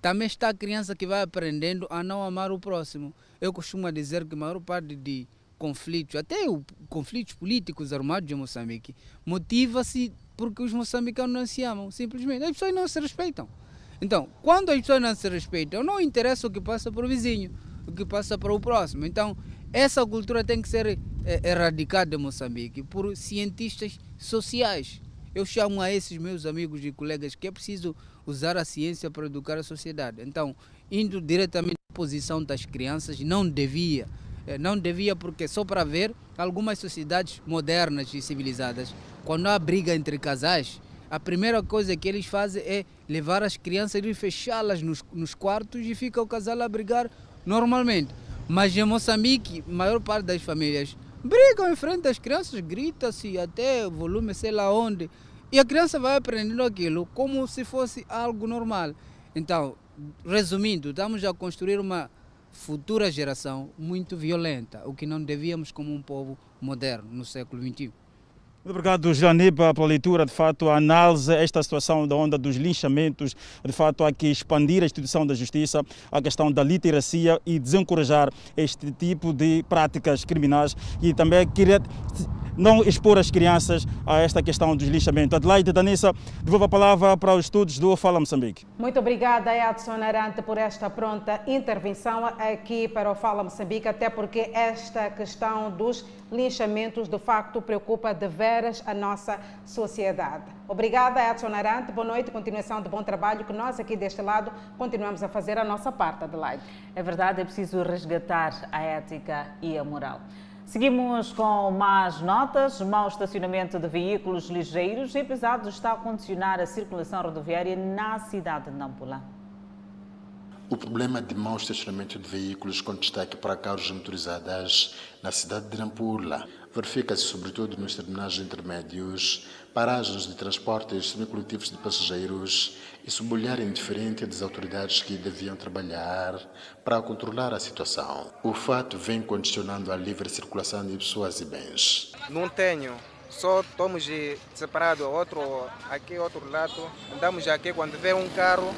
também está a criança que vai aprendendo a não amar o próximo. Eu costumo dizer que a maior parte de conflitos, até o, conflitos políticos armados em Moçambique, motiva-se porque os moçambicanos não se amam, simplesmente. As pessoas não se respeitam. Então, quando as pessoas não se respeitam, não interessa o que passa para o vizinho, o que passa para o próximo. Então, essa cultura tem que ser é, erradicada em Moçambique por cientistas sociais. Eu chamo a esses meus amigos e colegas que é preciso usar a ciência para educar a sociedade. Então, indo diretamente à posição das crianças, não devia. Não devia porque só para ver algumas sociedades modernas e civilizadas, quando há briga entre casais, a primeira coisa que eles fazem é levar as crianças e fechá-las nos, nos quartos e fica o casal a brigar normalmente. Mas em Moçambique, a maior parte das famílias brigam em frente às crianças, grita-se até volume sei lá onde. E a criança vai aprendendo aquilo como se fosse algo normal. Então, resumindo, estamos a construir uma futura geração muito violenta, o que não devíamos como um povo moderno no século XXI. Muito obrigado, Janiba, pela leitura. De fato, a análise esta situação da onda dos linchamentos. De fato, há que expandir a instituição da justiça, a questão da literacia e desencorajar este tipo de práticas criminais. E também queria não expor as crianças a esta questão dos lixamentos. Adelaide Danissa, devolvo a palavra para os estudos do Fala Moçambique. Muito obrigada, Edson Arante, por esta pronta intervenção aqui para o Fala Moçambique, até porque esta questão dos linchamentos de facto preocupa de veras a nossa sociedade. Obrigada, Edson Arante. Boa noite, continuação de bom trabalho, que nós aqui deste lado continuamos a fazer a nossa parte, Adelaide. É verdade, é preciso resgatar a ética e a moral. Seguimos com mais notas. Mau estacionamento de veículos ligeiros e pesados está a condicionar a circulação rodoviária na cidade de Nampula. O problema de mau estacionamento de veículos com destaque para carros motorizados na cidade de Nampula verifica-se sobretudo nos terminais intermédios, paragens de transportes semicoletivos de passageiros e sob olhar indiferente das autoridades que deviam trabalhar para controlar a situação. O fato vem condicionando a livre circulação de pessoas e bens. Não tenho, só estamos separados, outro aqui, outro lado. Andamos aqui quando vê um carro,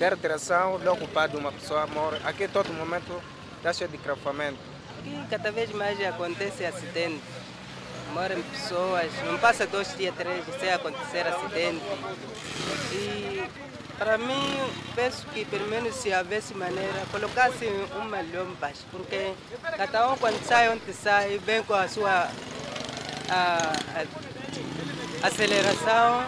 der direção, logo de uma pessoa morre. Aqui todo momento está cheio de cravamento. Aqui cada vez mais acontece acidente. Morrem pessoas, não passa dois dias, três, sem acontecer acidente. E para mim, penso que pelo menos se houvesse maneira, colocasse um milhão baixo, porque cada um quando sai onde sai, vem com a sua a, a, aceleração,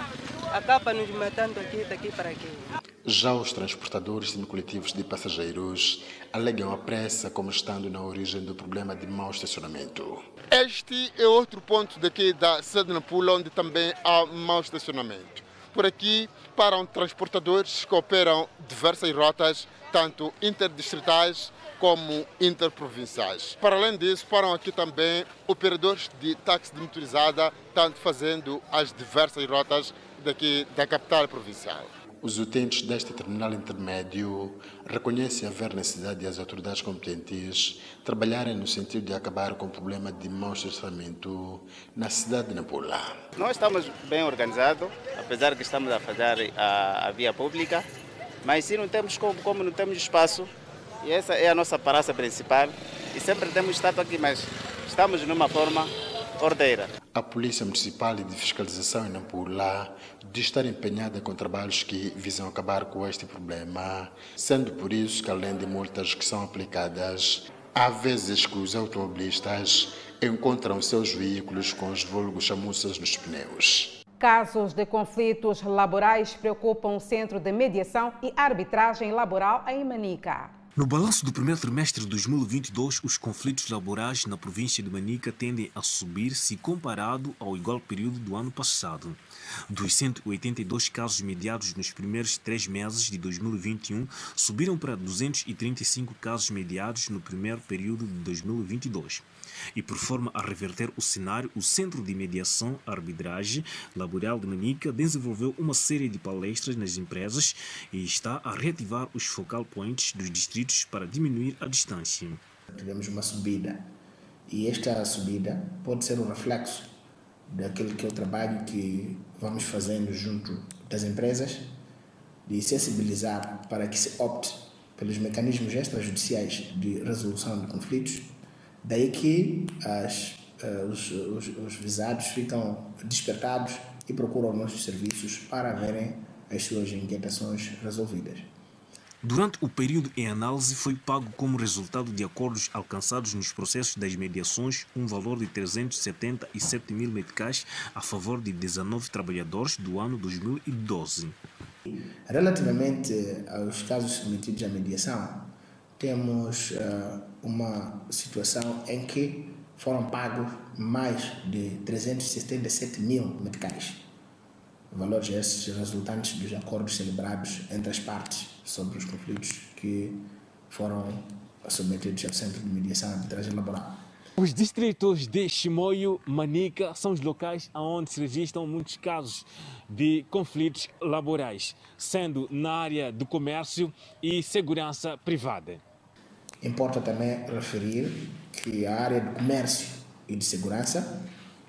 acaba nos matando aqui, daqui para aqui. Já os transportadores semicoletivos de passageiros alegam a pressa como estando na origem do problema de mau estacionamento. Este é outro ponto daqui da Nampula, onde também há mau estacionamento. Por aqui param transportadores que operam diversas rotas, tanto interdistritais como interprovinciais. Para além disso, param aqui também operadores de táxi de motorizada, tanto fazendo as diversas rotas daqui da capital provincial. Os utentes deste terminal intermédio reconhecem haver necessidade de as autoridades competentes trabalharem no sentido de acabar com o problema de mau estacionamento na cidade de Nampula. Nós estamos bem organizados, apesar que estamos a fazer a, a via pública, mas se não temos como, como não temos espaço, e essa é a nossa praça principal, e sempre temos estado aqui, mas estamos numa forma ordeira. A Polícia Municipal de Fiscalização em Nampula diz estar empenhada com trabalhos que visam acabar com este problema, sendo por isso que, além de multas que são aplicadas, há vezes que os automobilistas encontram seus veículos com os vulgos chamuças nos pneus. Casos de conflitos laborais preocupam o Centro de Mediação e Arbitragem Laboral em Manica. No balanço do primeiro trimestre de 2022, os conflitos laborais na província de Manica tendem a subir se comparado ao igual período do ano passado. Dos 182 casos mediados nos primeiros três meses de 2021, subiram para 235 casos mediados no primeiro período de 2022. E por forma a reverter o cenário, o Centro de Mediação Arbitragem Laboral de Manica desenvolveu uma série de palestras nas empresas e está a reativar os focal points dos distritos para diminuir a distância. Tivemos uma subida e esta subida pode ser um reflexo daquele que é o trabalho que vamos fazendo junto das empresas de sensibilizar para que se opte pelos mecanismos extrajudiciais de resolução de conflitos Daí que as, uh, os, os, os visados ficam despertados e procuram nossos serviços para verem as suas inquietações resolvidas. Durante o período em análise, foi pago como resultado de acordos alcançados nos processos das mediações um valor de 377 mil meticais a favor de 19 trabalhadores do ano 2012. Relativamente aos casos submetidos à mediação, temos uh, uma situação em que foram pagos mais de 377 mil meticais. Valores esses resultantes dos acordos celebrados entre as partes sobre os conflitos que foram submetidos ao Centro de Mediação e Arbitragem Laboral. Os distritos de Chimoio, Manica são os locais onde se registram muitos casos de conflitos laborais, sendo na área do comércio e segurança privada. Importa também referir que a área de comércio e de segurança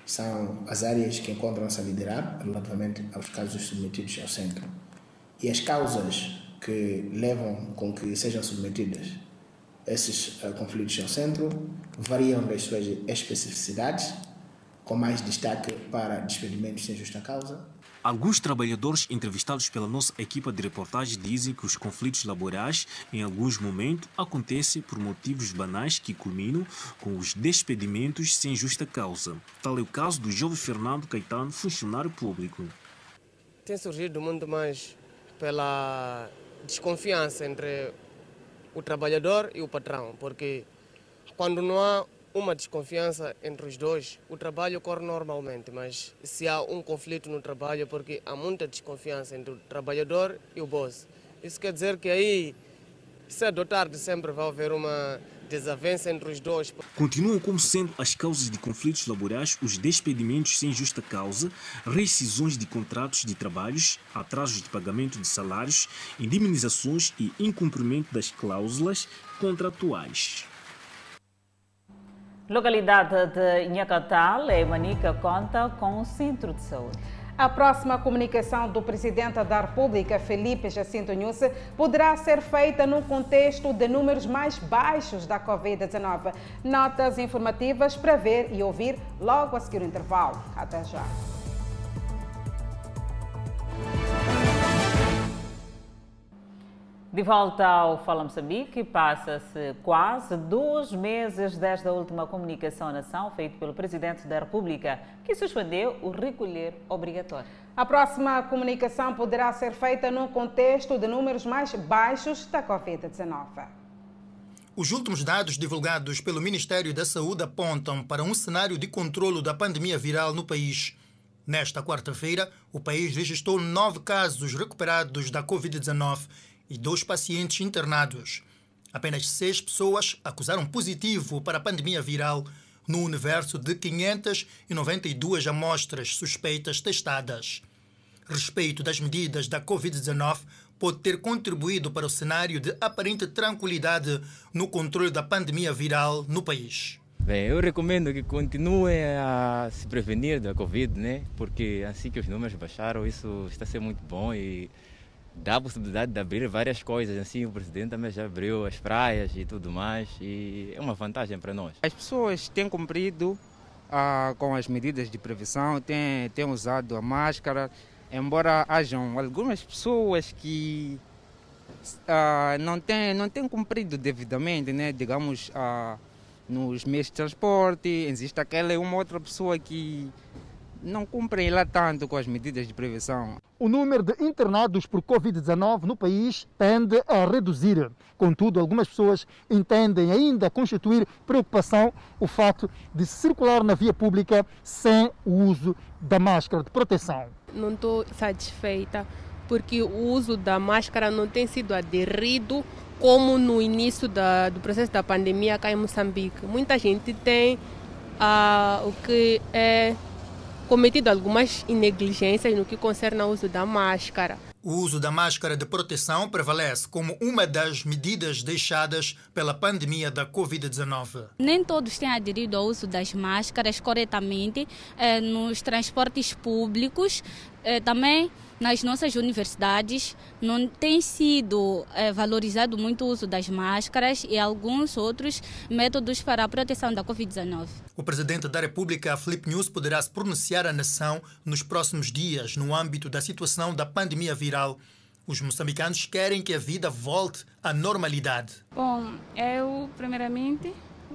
são as áreas que encontram-se a liderar relativamente aos casos submetidos ao centro. E as causas que levam com que sejam submetidas esses uh, conflitos ao centro variam das suas especificidades, com mais destaque para despedimentos sem justa causa, Alguns trabalhadores entrevistados pela nossa equipa de reportagem dizem que os conflitos laborais, em alguns momentos, acontecem por motivos banais que culminam com os despedimentos sem justa causa. Tal é o caso do jovem Fernando Caetano, funcionário público. Tem surgido muito mais pela desconfiança entre o trabalhador e o patrão, porque quando não há uma desconfiança entre os dois, o trabalho ocorre normalmente, mas se há um conflito no trabalho, porque há muita desconfiança entre o trabalhador e o boss. Isso quer dizer que aí, cedo ou tarde, sempre vai haver uma desavença entre os dois. Continuam como sendo as causas de conflitos laborais os despedimentos sem justa causa, rescisões de contratos de trabalhos, atrasos de pagamento de salários, indemnizações e incumprimento das cláusulas contratuais. Localidade de Inhacatal, em Manica, conta com um centro de saúde. A próxima comunicação do Presidente da República, Felipe Jacinto Nusse, poderá ser feita no contexto de números mais baixos da Covid-19. Notas informativas para ver e ouvir logo a seguir o intervalo. Até já. De volta ao Fala Moçambique, passa-se quase dois meses desde a última comunicação à nação feita pelo Presidente da República, que suspendeu o recolher obrigatório. A próxima comunicação poderá ser feita no contexto de números mais baixos da Covid-19. Os últimos dados divulgados pelo Ministério da Saúde apontam para um cenário de controlo da pandemia viral no país. Nesta quarta-feira, o país registrou nove casos recuperados da Covid-19 e dois pacientes internados. Apenas seis pessoas acusaram positivo para a pandemia viral no universo de 592 amostras suspeitas testadas. Respeito das medidas da Covid-19 pode ter contribuído para o cenário de aparente tranquilidade no controle da pandemia viral no país. Bem, eu recomendo que continuem a se prevenir da Covid, né? Porque assim que os números baixaram, isso está sendo muito bom e dá a possibilidade de abrir várias coisas. Assim, o presidente também já abriu as praias e tudo mais, e é uma vantagem para nós. As pessoas têm cumprido ah, com as medidas de prevenção, têm, têm usado a máscara, embora hajam algumas pessoas que ah, não, têm, não têm cumprido devidamente, né? digamos, ah, nos meios de transporte, existe aquela uma outra pessoa que não cumprem lá tanto com as medidas de prevenção. O número de internados por Covid-19 no país tende a reduzir. Contudo, algumas pessoas entendem ainda constituir preocupação o fato de circular na via pública sem o uso da máscara de proteção. Não estou satisfeita porque o uso da máscara não tem sido aderido como no início da, do processo da pandemia cá em Moçambique. Muita gente tem ah, o que é cometido algumas negligências no que concerne ao uso da máscara. O uso da máscara de proteção prevalece como uma das medidas deixadas pela pandemia da Covid-19. Nem todos têm aderido ao uso das máscaras corretamente eh, nos transportes públicos. Eh, também nas nossas universidades não tem sido é, valorizado muito o uso das máscaras e alguns outros métodos para a proteção da Covid-19. O presidente da República, Felipe News, poderá se pronunciar à nação nos próximos dias no âmbito da situação da pandemia viral. Os moçambicanos querem que a vida volte à normalidade. Bom, eu, primeiramente,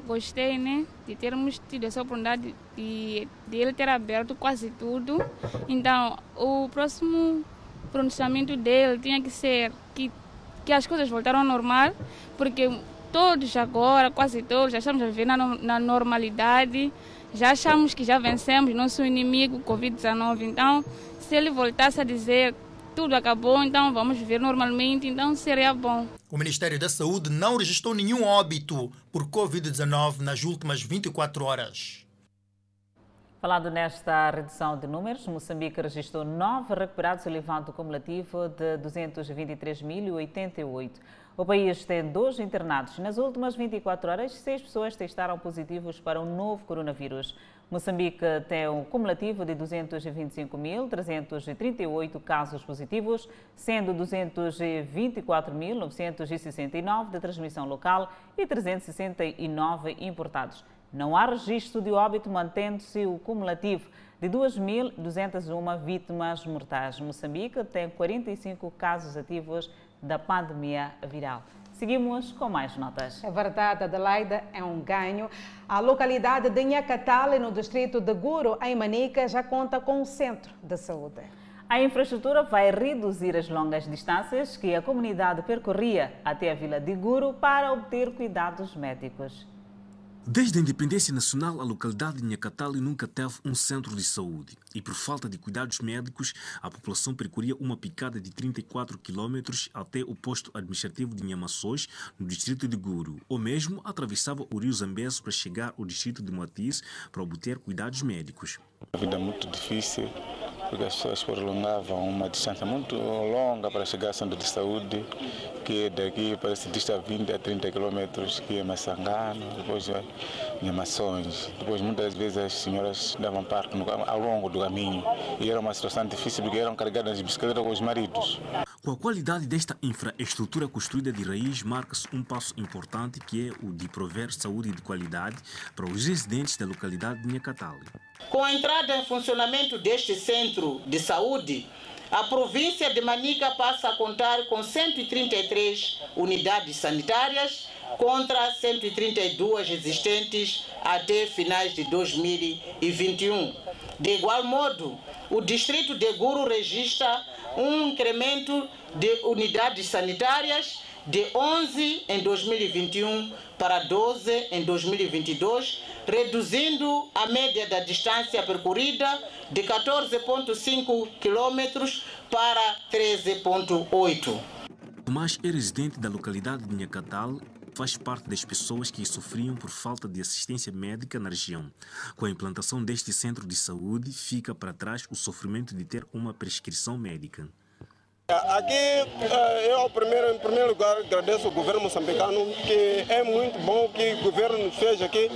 gostei né, de termos tido essa oportunidade de, de ele ter aberto quase tudo. Então, o próximo pronunciamento dele tinha que ser que, que as coisas voltaram ao normal, porque todos agora, quase todos, já estamos a viver na, na normalidade, já achamos que já vencemos nosso inimigo, Covid-19. Então, se ele voltasse a dizer tudo acabou, então vamos viver normalmente, então seria bom. O Ministério da Saúde não registrou nenhum óbito por Covid-19 nas últimas 24 horas. Falando nesta redução de números, Moçambique registrou nove recuperados, elevando o cumulativo de 223.088. O país tem dois internados. Nas últimas 24 horas, seis pessoas testaram positivos para o novo coronavírus. Moçambique tem um cumulativo de 225.338 casos positivos, sendo 224.969 de transmissão local e 369 importados. Não há registro de óbito, mantendo-se o cumulativo de 2.201 vítimas mortais. Moçambique tem 45 casos ativos da pandemia viral. Seguimos com mais notas. É verdade, Adelaida, é um ganho. A localidade de Nhacatale, no distrito de Guro, em Manica, já conta com um centro de saúde. A infraestrutura vai reduzir as longas distâncias que a comunidade percorria até a vila de Guro para obter cuidados médicos. Desde a independência nacional, a localidade de Nhacatali nunca teve um centro de saúde e, por falta de cuidados médicos, a população percorria uma picada de 34 quilômetros até o posto administrativo de Nhamações, no distrito de Guru, ou mesmo atravessava o rio Zambeze para chegar ao distrito de Matiz para obter cuidados médicos. A vida é muito difícil, porque as pessoas prolongavam uma distância muito longa para chegar ao centro de saúde, que daqui parece dista 20 a 30 quilômetros, que é Massangano, depois em Mações. Depois muitas vezes as senhoras davam parto ao longo do caminho e era uma situação difícil porque eram carregadas de bicicleta com os maridos. Com a qualidade desta infraestrutura construída de raiz, marca-se um passo importante que é o de prover saúde de qualidade para os residentes da localidade de Nhacatali. Com a entrada em funcionamento deste centro de saúde, a província de Manica passa a contar com 133 unidades sanitárias contra 132 existentes até finais de 2021. De igual modo, o distrito de Guru registra um incremento de unidades sanitárias de 11 em 2021 para 12 em 2022, reduzindo a média da distância percorrida de 14,5 km para 13,8. Tomás é residente da localidade de Nhacatal faz parte das pessoas que sofriam por falta de assistência médica na região. Com a implantação deste centro de saúde, fica para trás o sofrimento de ter uma prescrição médica. Aqui, eh, eu primeiro, em primeiro lugar agradeço ao governo moçambicano, que é muito bom que o governo fez aqui.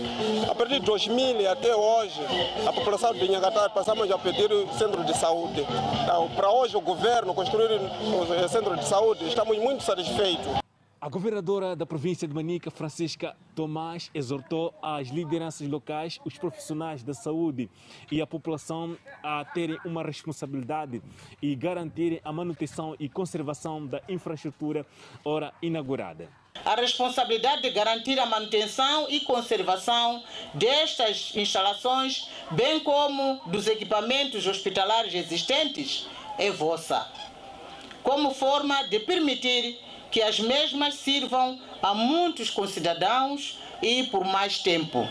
A partir de 2000 até hoje, a população de Inhagatar passamos a pedir centro de saúde. Então, para hoje, o governo construir o centro de saúde, estamos muito satisfeitos. A governadora da província de Manica, Francisca Tomás, exortou as lideranças locais, os profissionais da saúde e a população a terem uma responsabilidade e garantirem a manutenção e conservação da infraestrutura ora inaugurada. a responsabilidade de garantir a manutenção e conservação destas instalações, bem como dos equipamentos hospitalares existentes, é vossa, como forma de permitir que as mesmas sirvam a muitos concidadãos e por mais tempo.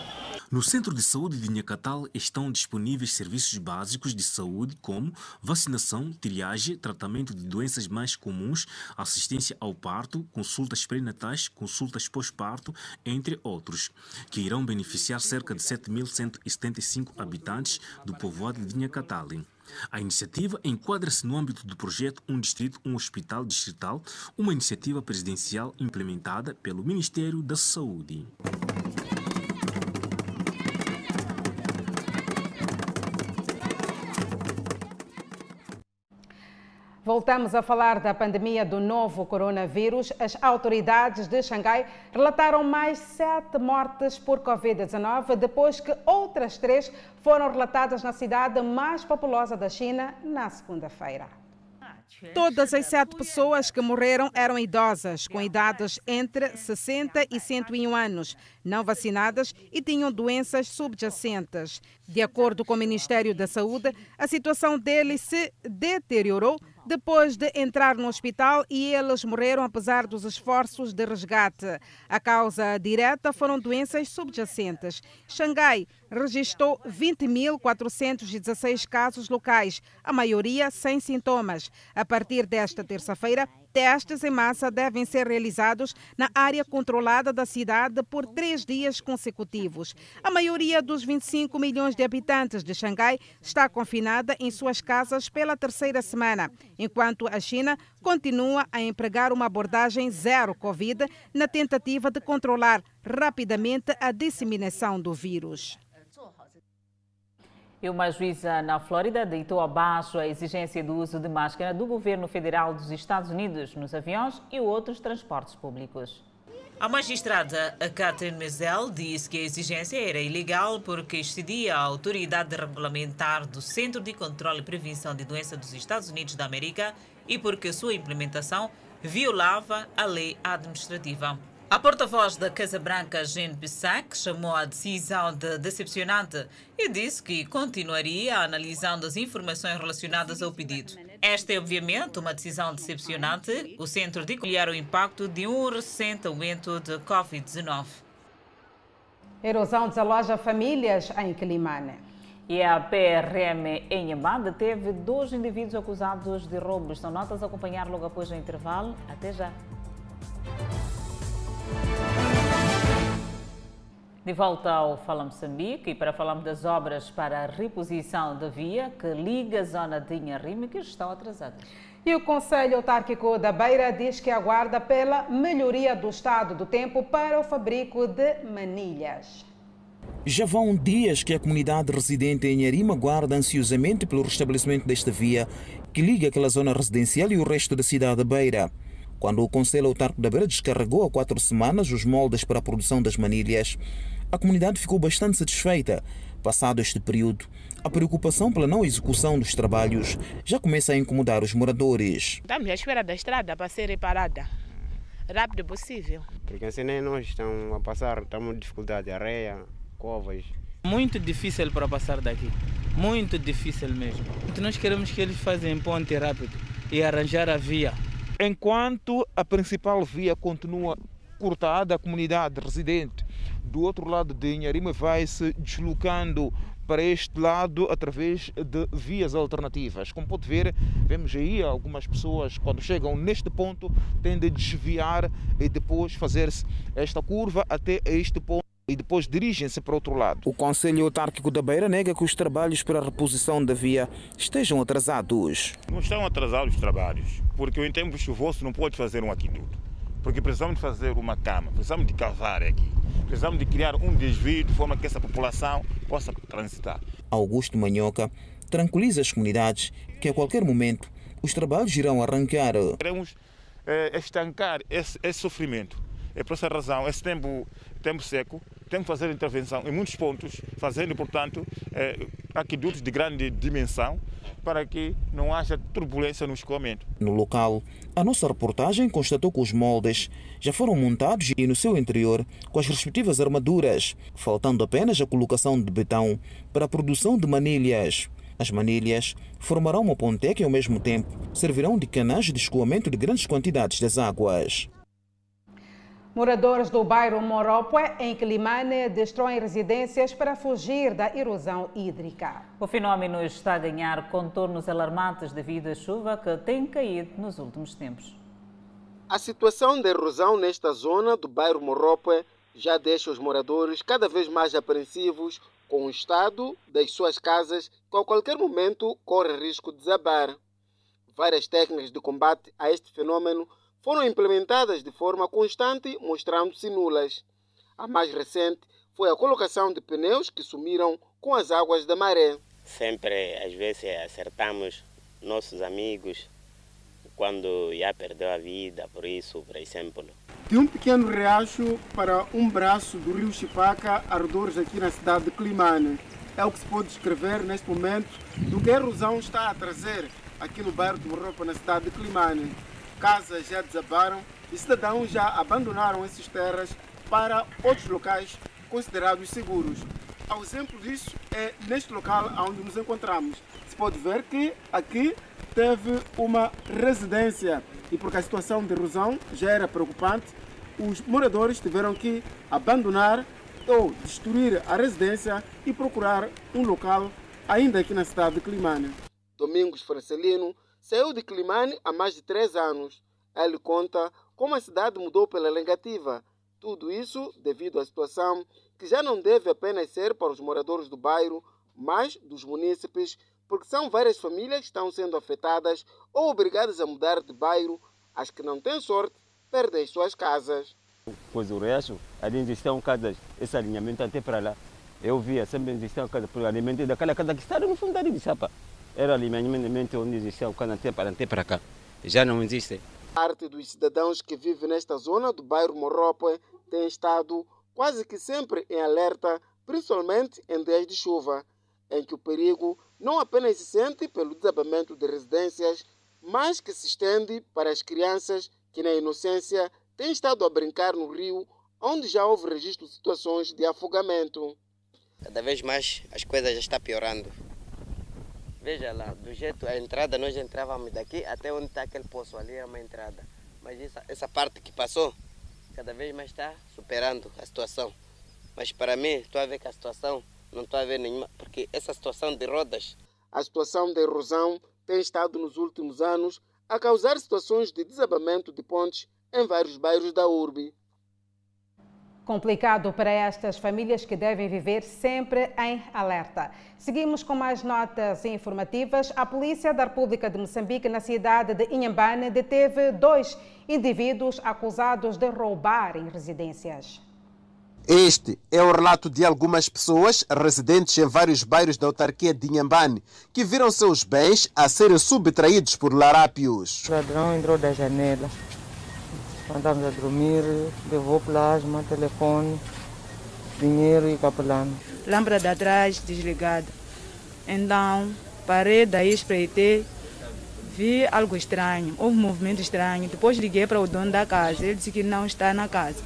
No Centro de Saúde de Nhacatal estão disponíveis serviços básicos de saúde como vacinação, triagem, tratamento de doenças mais comuns, assistência ao parto, consultas pré-natais, consultas pós-parto, entre outros, que irão beneficiar cerca de 7.175 habitantes do povoado de Nhacatal. A iniciativa enquadra-se no âmbito do projeto Um Distrito, um Hospital Distrital, uma iniciativa presidencial implementada pelo Ministério da Saúde. Voltamos a falar da pandemia do novo coronavírus. As autoridades de Xangai relataram mais sete mortes por Covid-19, depois que outras três foram relatadas na cidade mais populosa da China na segunda-feira. Todas as sete pessoas que morreram eram idosas, com idades entre 60 e 101 anos, não vacinadas e tinham doenças subjacentes. De acordo com o Ministério da Saúde, a situação deles se deteriorou depois de entrar no hospital e eles morreram apesar dos esforços de resgate. A causa direta foram doenças subjacentes. Xangai registrou 20.416 casos locais, a maioria sem sintomas. A partir desta terça-feira, testes em massa devem ser realizados na área controlada da cidade por três dias consecutivos. A maioria dos 25 milhões de habitantes de Xangai está confinada em suas casas pela terceira semana, enquanto a China continua a empregar uma abordagem zero Covid na tentativa de controlar rapidamente a disseminação do vírus. E uma juíza na Flórida deitou abaixo a exigência do uso de máscara do governo federal dos Estados Unidos nos aviões e outros transportes públicos. A magistrada Catherine Mizell disse que a exigência era ilegal porque excedia a autoridade regulamentar do Centro de Controle e Prevenção de Doenças dos Estados Unidos da América e porque sua implementação violava a lei administrativa. A porta-voz da Casa Branca, Jean Bissac, chamou a decisão de decepcionante e disse que continuaria analisando as informações relacionadas ao pedido. Esta é, obviamente, uma decisão decepcionante. O centro de colher o impacto de um recente aumento de Covid-19. Erosão desaloja famílias em Quilimane. E a PRM em Yamá deteve dois indivíduos acusados de roubos. São notas a acompanhar logo após o intervalo. Até já. De volta ao Fala Moçambique e para falarmos das obras para a reposição da via que liga a zona de Inharime que estão atrasadas. E o Conselho Autárquico da Beira diz que aguarda pela melhoria do estado do tempo para o fabrico de manilhas. Já vão dias que a comunidade residente em Inharime aguarda ansiosamente pelo restabelecimento desta via que liga aquela zona residencial e o resto da cidade da Beira. Quando o Conselho Autárquico da Beira descarregou há quatro semanas os moldes para a produção das manilhas, a comunidade ficou bastante satisfeita. Passado este período, a preocupação pela não execução dos trabalhos já começa a incomodar os moradores. Estamos à espera da estrada para ser reparada. Rápido possível. Porque assim nem nós estamos a passar, estamos em dificuldade, areia, covas. Muito difícil para passar daqui. Muito difícil mesmo. Nós queremos que eles façam ponte rápido e arranjar a via. Enquanto a principal via continua cortada, a comunidade residente do outro lado de Inharime vai se deslocando para este lado através de vias alternativas. Como pode ver, vemos aí algumas pessoas quando chegam neste ponto têm de desviar e depois fazer-se esta curva até este ponto e depois dirigem-se para outro lado. O Conselho Autárquico da Beira nega que os trabalhos para a reposição da via estejam atrasados. Não estão atrasados os trabalhos, porque em tempo chuvoso não pode fazer um aqui tudo. Porque precisamos de fazer uma cama, precisamos de cavar aqui, precisamos de criar um desvio de forma que essa população possa transitar. Augusto Manhoca tranquiliza as comunidades que a qualquer momento os trabalhos irão arrancar. Queremos eh, estancar esse, esse sofrimento. É por essa razão, esse tempo, tempo seco, Temos que fazer intervenção em muitos pontos, fazendo, portanto, eh, aquedutos de grande dimensão para que não haja turbulência no escoamento. No local, a nossa reportagem constatou que os moldes já foram montados e no seu interior com as respectivas armaduras, faltando apenas a colocação de betão para a produção de manilhas. As manilhas formarão uma ponteca e ao mesmo tempo servirão de canais de escoamento de grandes quantidades das águas. Moradores do bairro Moropé, em Quilimane, destroem residências para fugir da erosão hídrica. O fenómeno está a ganhar contornos alarmantes devido à chuva que tem caído nos últimos tempos. A situação de erosão nesta zona do bairro Moropé já deixa os moradores cada vez mais apreensivos com o estado das suas casas que a qualquer momento corre risco de desabar. Várias técnicas de combate a este fenômeno foram implementadas de forma constante, mostrando-se nulas. A mais recente foi a colocação de pneus que sumiram com as águas da maré. Sempre, às vezes, acertamos nossos amigos quando já perdeu a vida, por isso, por exemplo. De um pequeno riacho para um braço do rio Chipaca, arredores aqui na cidade de Climane. É o que se pode descrever neste momento do que a erosão está a trazer aqui no bairro de Morropa, na cidade de Climane casas já desabaram e cidadãos já abandonaram essas terras para outros locais considerados seguros. Ao exemplo disso é neste local onde nos encontramos. Se pode ver que aqui teve uma residência e porque a situação de erosão já era preocupante, os moradores tiveram que abandonar ou destruir a residência e procurar um local ainda aqui na cidade de Climane. Domingos Francelino Saiu de Climane há mais de três anos. Ele conta como a cidade mudou pela negativa. Tudo isso devido à situação que já não deve apenas ser para os moradores do bairro, mas dos munícipes, porque são várias famílias que estão sendo afetadas ou obrigadas a mudar de bairro. As que não têm sorte perdem suas casas. Pois o resto, ali existiam casas, esse alinhamento até para lá. Eu via sempre existiam casas, porque o alimento daquela casa que está no fundo de chapa era alimento onde existia o até para cá. Já não existe. Parte dos cidadãos que vivem nesta zona do bairro Morrope tem estado quase que sempre em alerta, principalmente em dias de chuva, em que o perigo não apenas se sente pelo desabamento de residências, mas que se estende para as crianças que, na inocência, têm estado a brincar no rio, onde já houve registro de situações de afogamento. Cada vez mais as coisas já estão piorando. Veja lá, do jeito, a entrada, nós entrávamos daqui até onde está aquele poço ali, é uma entrada. Mas essa, essa parte que passou, cada vez mais está superando a situação. Mas para mim, estou a ver que a situação não estou a ver nenhuma, porque essa situação de rodas. A situação de erosão tem estado nos últimos anos a causar situações de desabamento de pontes em vários bairros da urbe. Complicado para estas famílias que devem viver sempre em alerta. Seguimos com mais notas informativas. A Polícia da República de Moçambique, na cidade de Inhambane, deteve dois indivíduos acusados de roubar em residências. Este é o relato de algumas pessoas residentes em vários bairros da autarquia de Inhambane que viram seus bens a serem subtraídos por larápios. O ladrão entrou da janela quando estamos a dormir, levou plasma, telefone, dinheiro e capelão. Lâmpada de atrás desligada. Então, parei, daí espreitei, vi algo estranho, houve um movimento estranho. Depois liguei para o dono da casa, ele disse que não está na casa.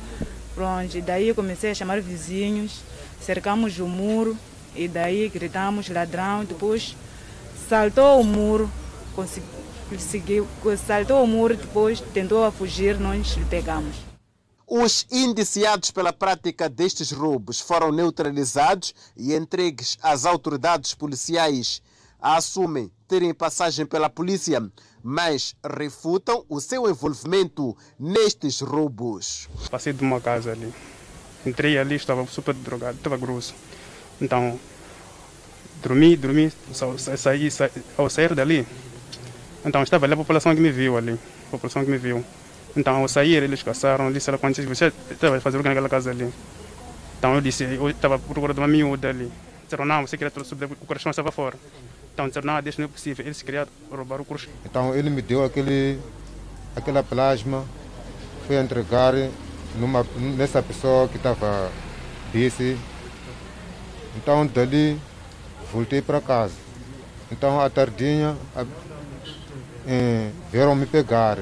Pronto, daí comecei a chamar vizinhos, cercamos o muro e daí gritamos ladrão, depois saltou o muro, consegui, ele seguiu, saltou o muro, depois tentou fugir, nós lhe pegamos. Os indiciados pela prática destes roubos foram neutralizados e entregues às autoridades policiais. Assumem terem passagem pela polícia, mas refutam o seu envolvimento nestes roubos. Passei de uma casa ali, entrei ali, estava super drogado, estava grosso. Então, dormi, dormi, saí, saí, ao sair dali, então estava ali a população que me viu ali, a população que me viu. Então ao sair eles caçaram, disseram quando você estava fazendo naquela casa ali. Então eu disse, eu estava procurando uma miúda ali. Disseram, não, você queria subir, o colchão estava fora. Então disseram, não, deixa não é possível. Eles queriam roubar o colchão. Então ele me deu aquele, aquela plasma, foi entregar numa, nessa pessoa que estava disse. Então dali voltei para casa. Então à tardinha eh, vieram me pegar.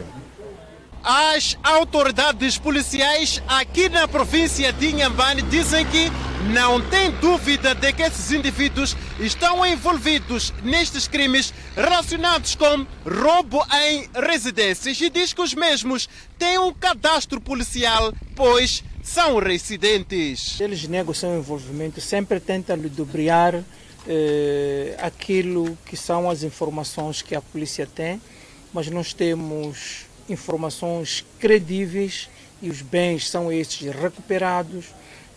As autoridades policiais aqui na província de Inhambane dizem que não tem dúvida de que esses indivíduos estão envolvidos nestes crimes relacionados com roubo em residências e diz que os mesmos têm um cadastro policial, pois são residentes. Eles negam seu envolvimento, sempre tentam ludibriar eh, aquilo que são as informações que a polícia tem, mas nós temos informações credíveis e os bens são estes recuperados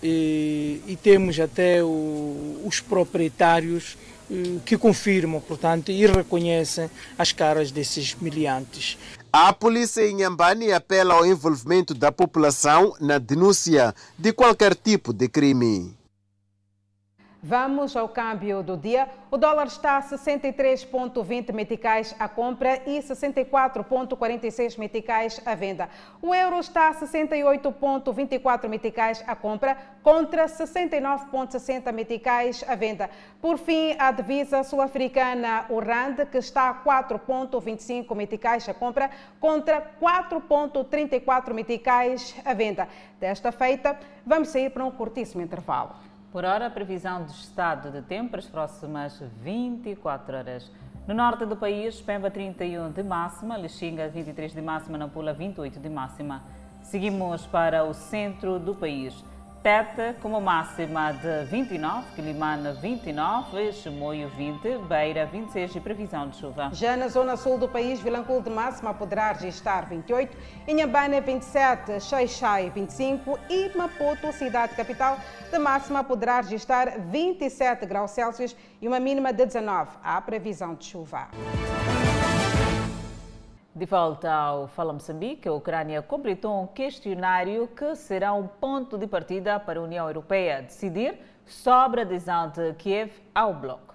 e, e temos até o, os proprietários eh, que confirmam, portanto, e reconhecem as caras desses miliantes. A polícia em Nhambane apela ao envolvimento da população na denúncia de qualquer tipo de crime. Vamos ao câmbio do dia. O dólar está a 63,20 meticais à compra e 64,46 meticais à venda. O euro está a 68,24 meticais à compra contra 69,60 meticais à venda. Por fim, a divisa sul-africana, o RAND, que está a 4,25 meticais à compra contra 4,34 meticais à venda. Desta feita, vamos sair para um curtíssimo intervalo. Por hora, previsão do estado de tempo para as próximas 24 horas. No norte do país, Pemba 31 de máxima, Lixinga 23 de máxima, Nampula 28 de máxima. Seguimos para o centro do país. Tete como máxima de 29, Quilimana 29, Chimoio 20, Beira 26 e previsão de chuva. Já na zona sul do país, Vilanculo de máxima poderá registrar 28, Inhambane 27, Xaixai 25 e Maputo, cidade capital, de máxima poderá registrar 27 graus Celsius e uma mínima de 19. Há previsão de chuva. De volta ao Fala Moçambique, a Ucrânia completou um questionário que será um ponto de partida para a União Europeia decidir sobre a adesão de Kiev ao bloco.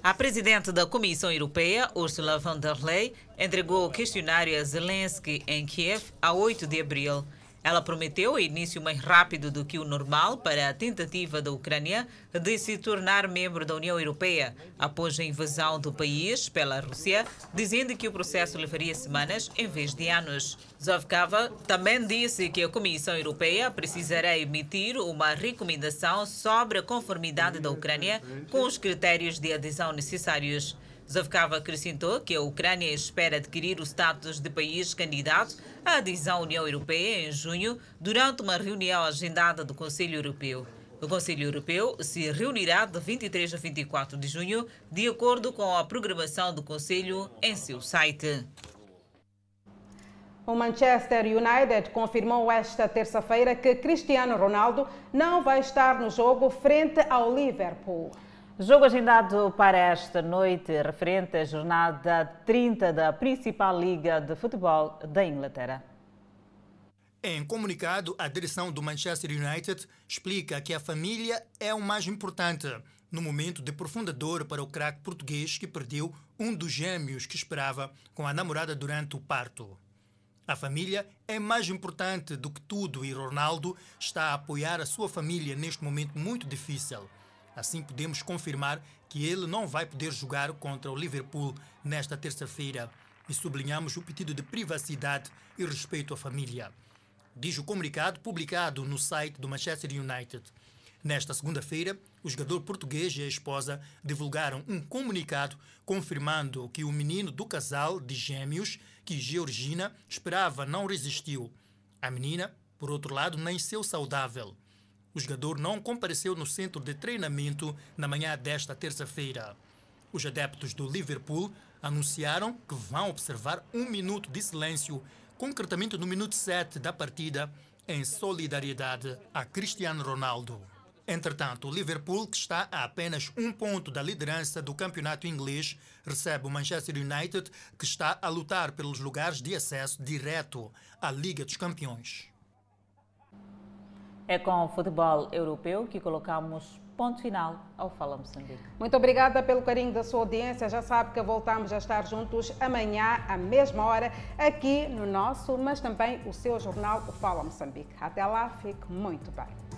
A presidente da Comissão Europeia, Ursula von der Leyen, entregou o questionário a Zelensky em Kiev a 8 de abril. Ela prometeu início mais rápido do que o normal para a tentativa da Ucrânia de se tornar membro da União Europeia após a invasão do país pela Rússia, dizendo que o processo levaria semanas em vez de anos. Zovkava também disse que a Comissão Europeia precisará emitir uma recomendação sobre a conformidade da Ucrânia com os critérios de adesão necessários. Zavkava acrescentou que a Ucrânia espera adquirir o status de país candidato à adesão à União Europeia em junho, durante uma reunião agendada do Conselho Europeu. O Conselho Europeu se reunirá de 23 a 24 de junho, de acordo com a programação do Conselho em seu site. O Manchester United confirmou esta terça-feira que Cristiano Ronaldo não vai estar no jogo frente ao Liverpool. Jogo agendado para esta noite, referente à jornada 30 da principal liga de futebol da Inglaterra. Em comunicado, a direção do Manchester United explica que a família é o mais importante no momento de profunda dor para o craque português que perdeu um dos gêmeos que esperava com a namorada durante o parto. A família é mais importante do que tudo e Ronaldo está a apoiar a sua família neste momento muito difícil. Assim, podemos confirmar que ele não vai poder jogar contra o Liverpool nesta terça-feira e sublinhamos o pedido de privacidade e respeito à família. Diz o comunicado publicado no site do Manchester United. Nesta segunda-feira, o jogador português e a esposa divulgaram um comunicado confirmando que o menino do casal de gêmeos que Georgina esperava não resistiu. A menina, por outro lado, nasceu saudável. O jogador não compareceu no centro de treinamento na manhã desta terça-feira. Os adeptos do Liverpool anunciaram que vão observar um minuto de silêncio, concretamente no minuto 7 da partida, em solidariedade a Cristiano Ronaldo. Entretanto, o Liverpool, que está a apenas um ponto da liderança do campeonato inglês, recebe o Manchester United, que está a lutar pelos lugares de acesso direto à Liga dos Campeões. É com o futebol europeu que colocamos ponto final ao Fala Moçambique. Muito obrigada pelo carinho da sua audiência. Já sabe que voltamos a estar juntos amanhã, à mesma hora, aqui no nosso, mas também o seu jornal, o Fala Moçambique. Até lá, fique muito bem.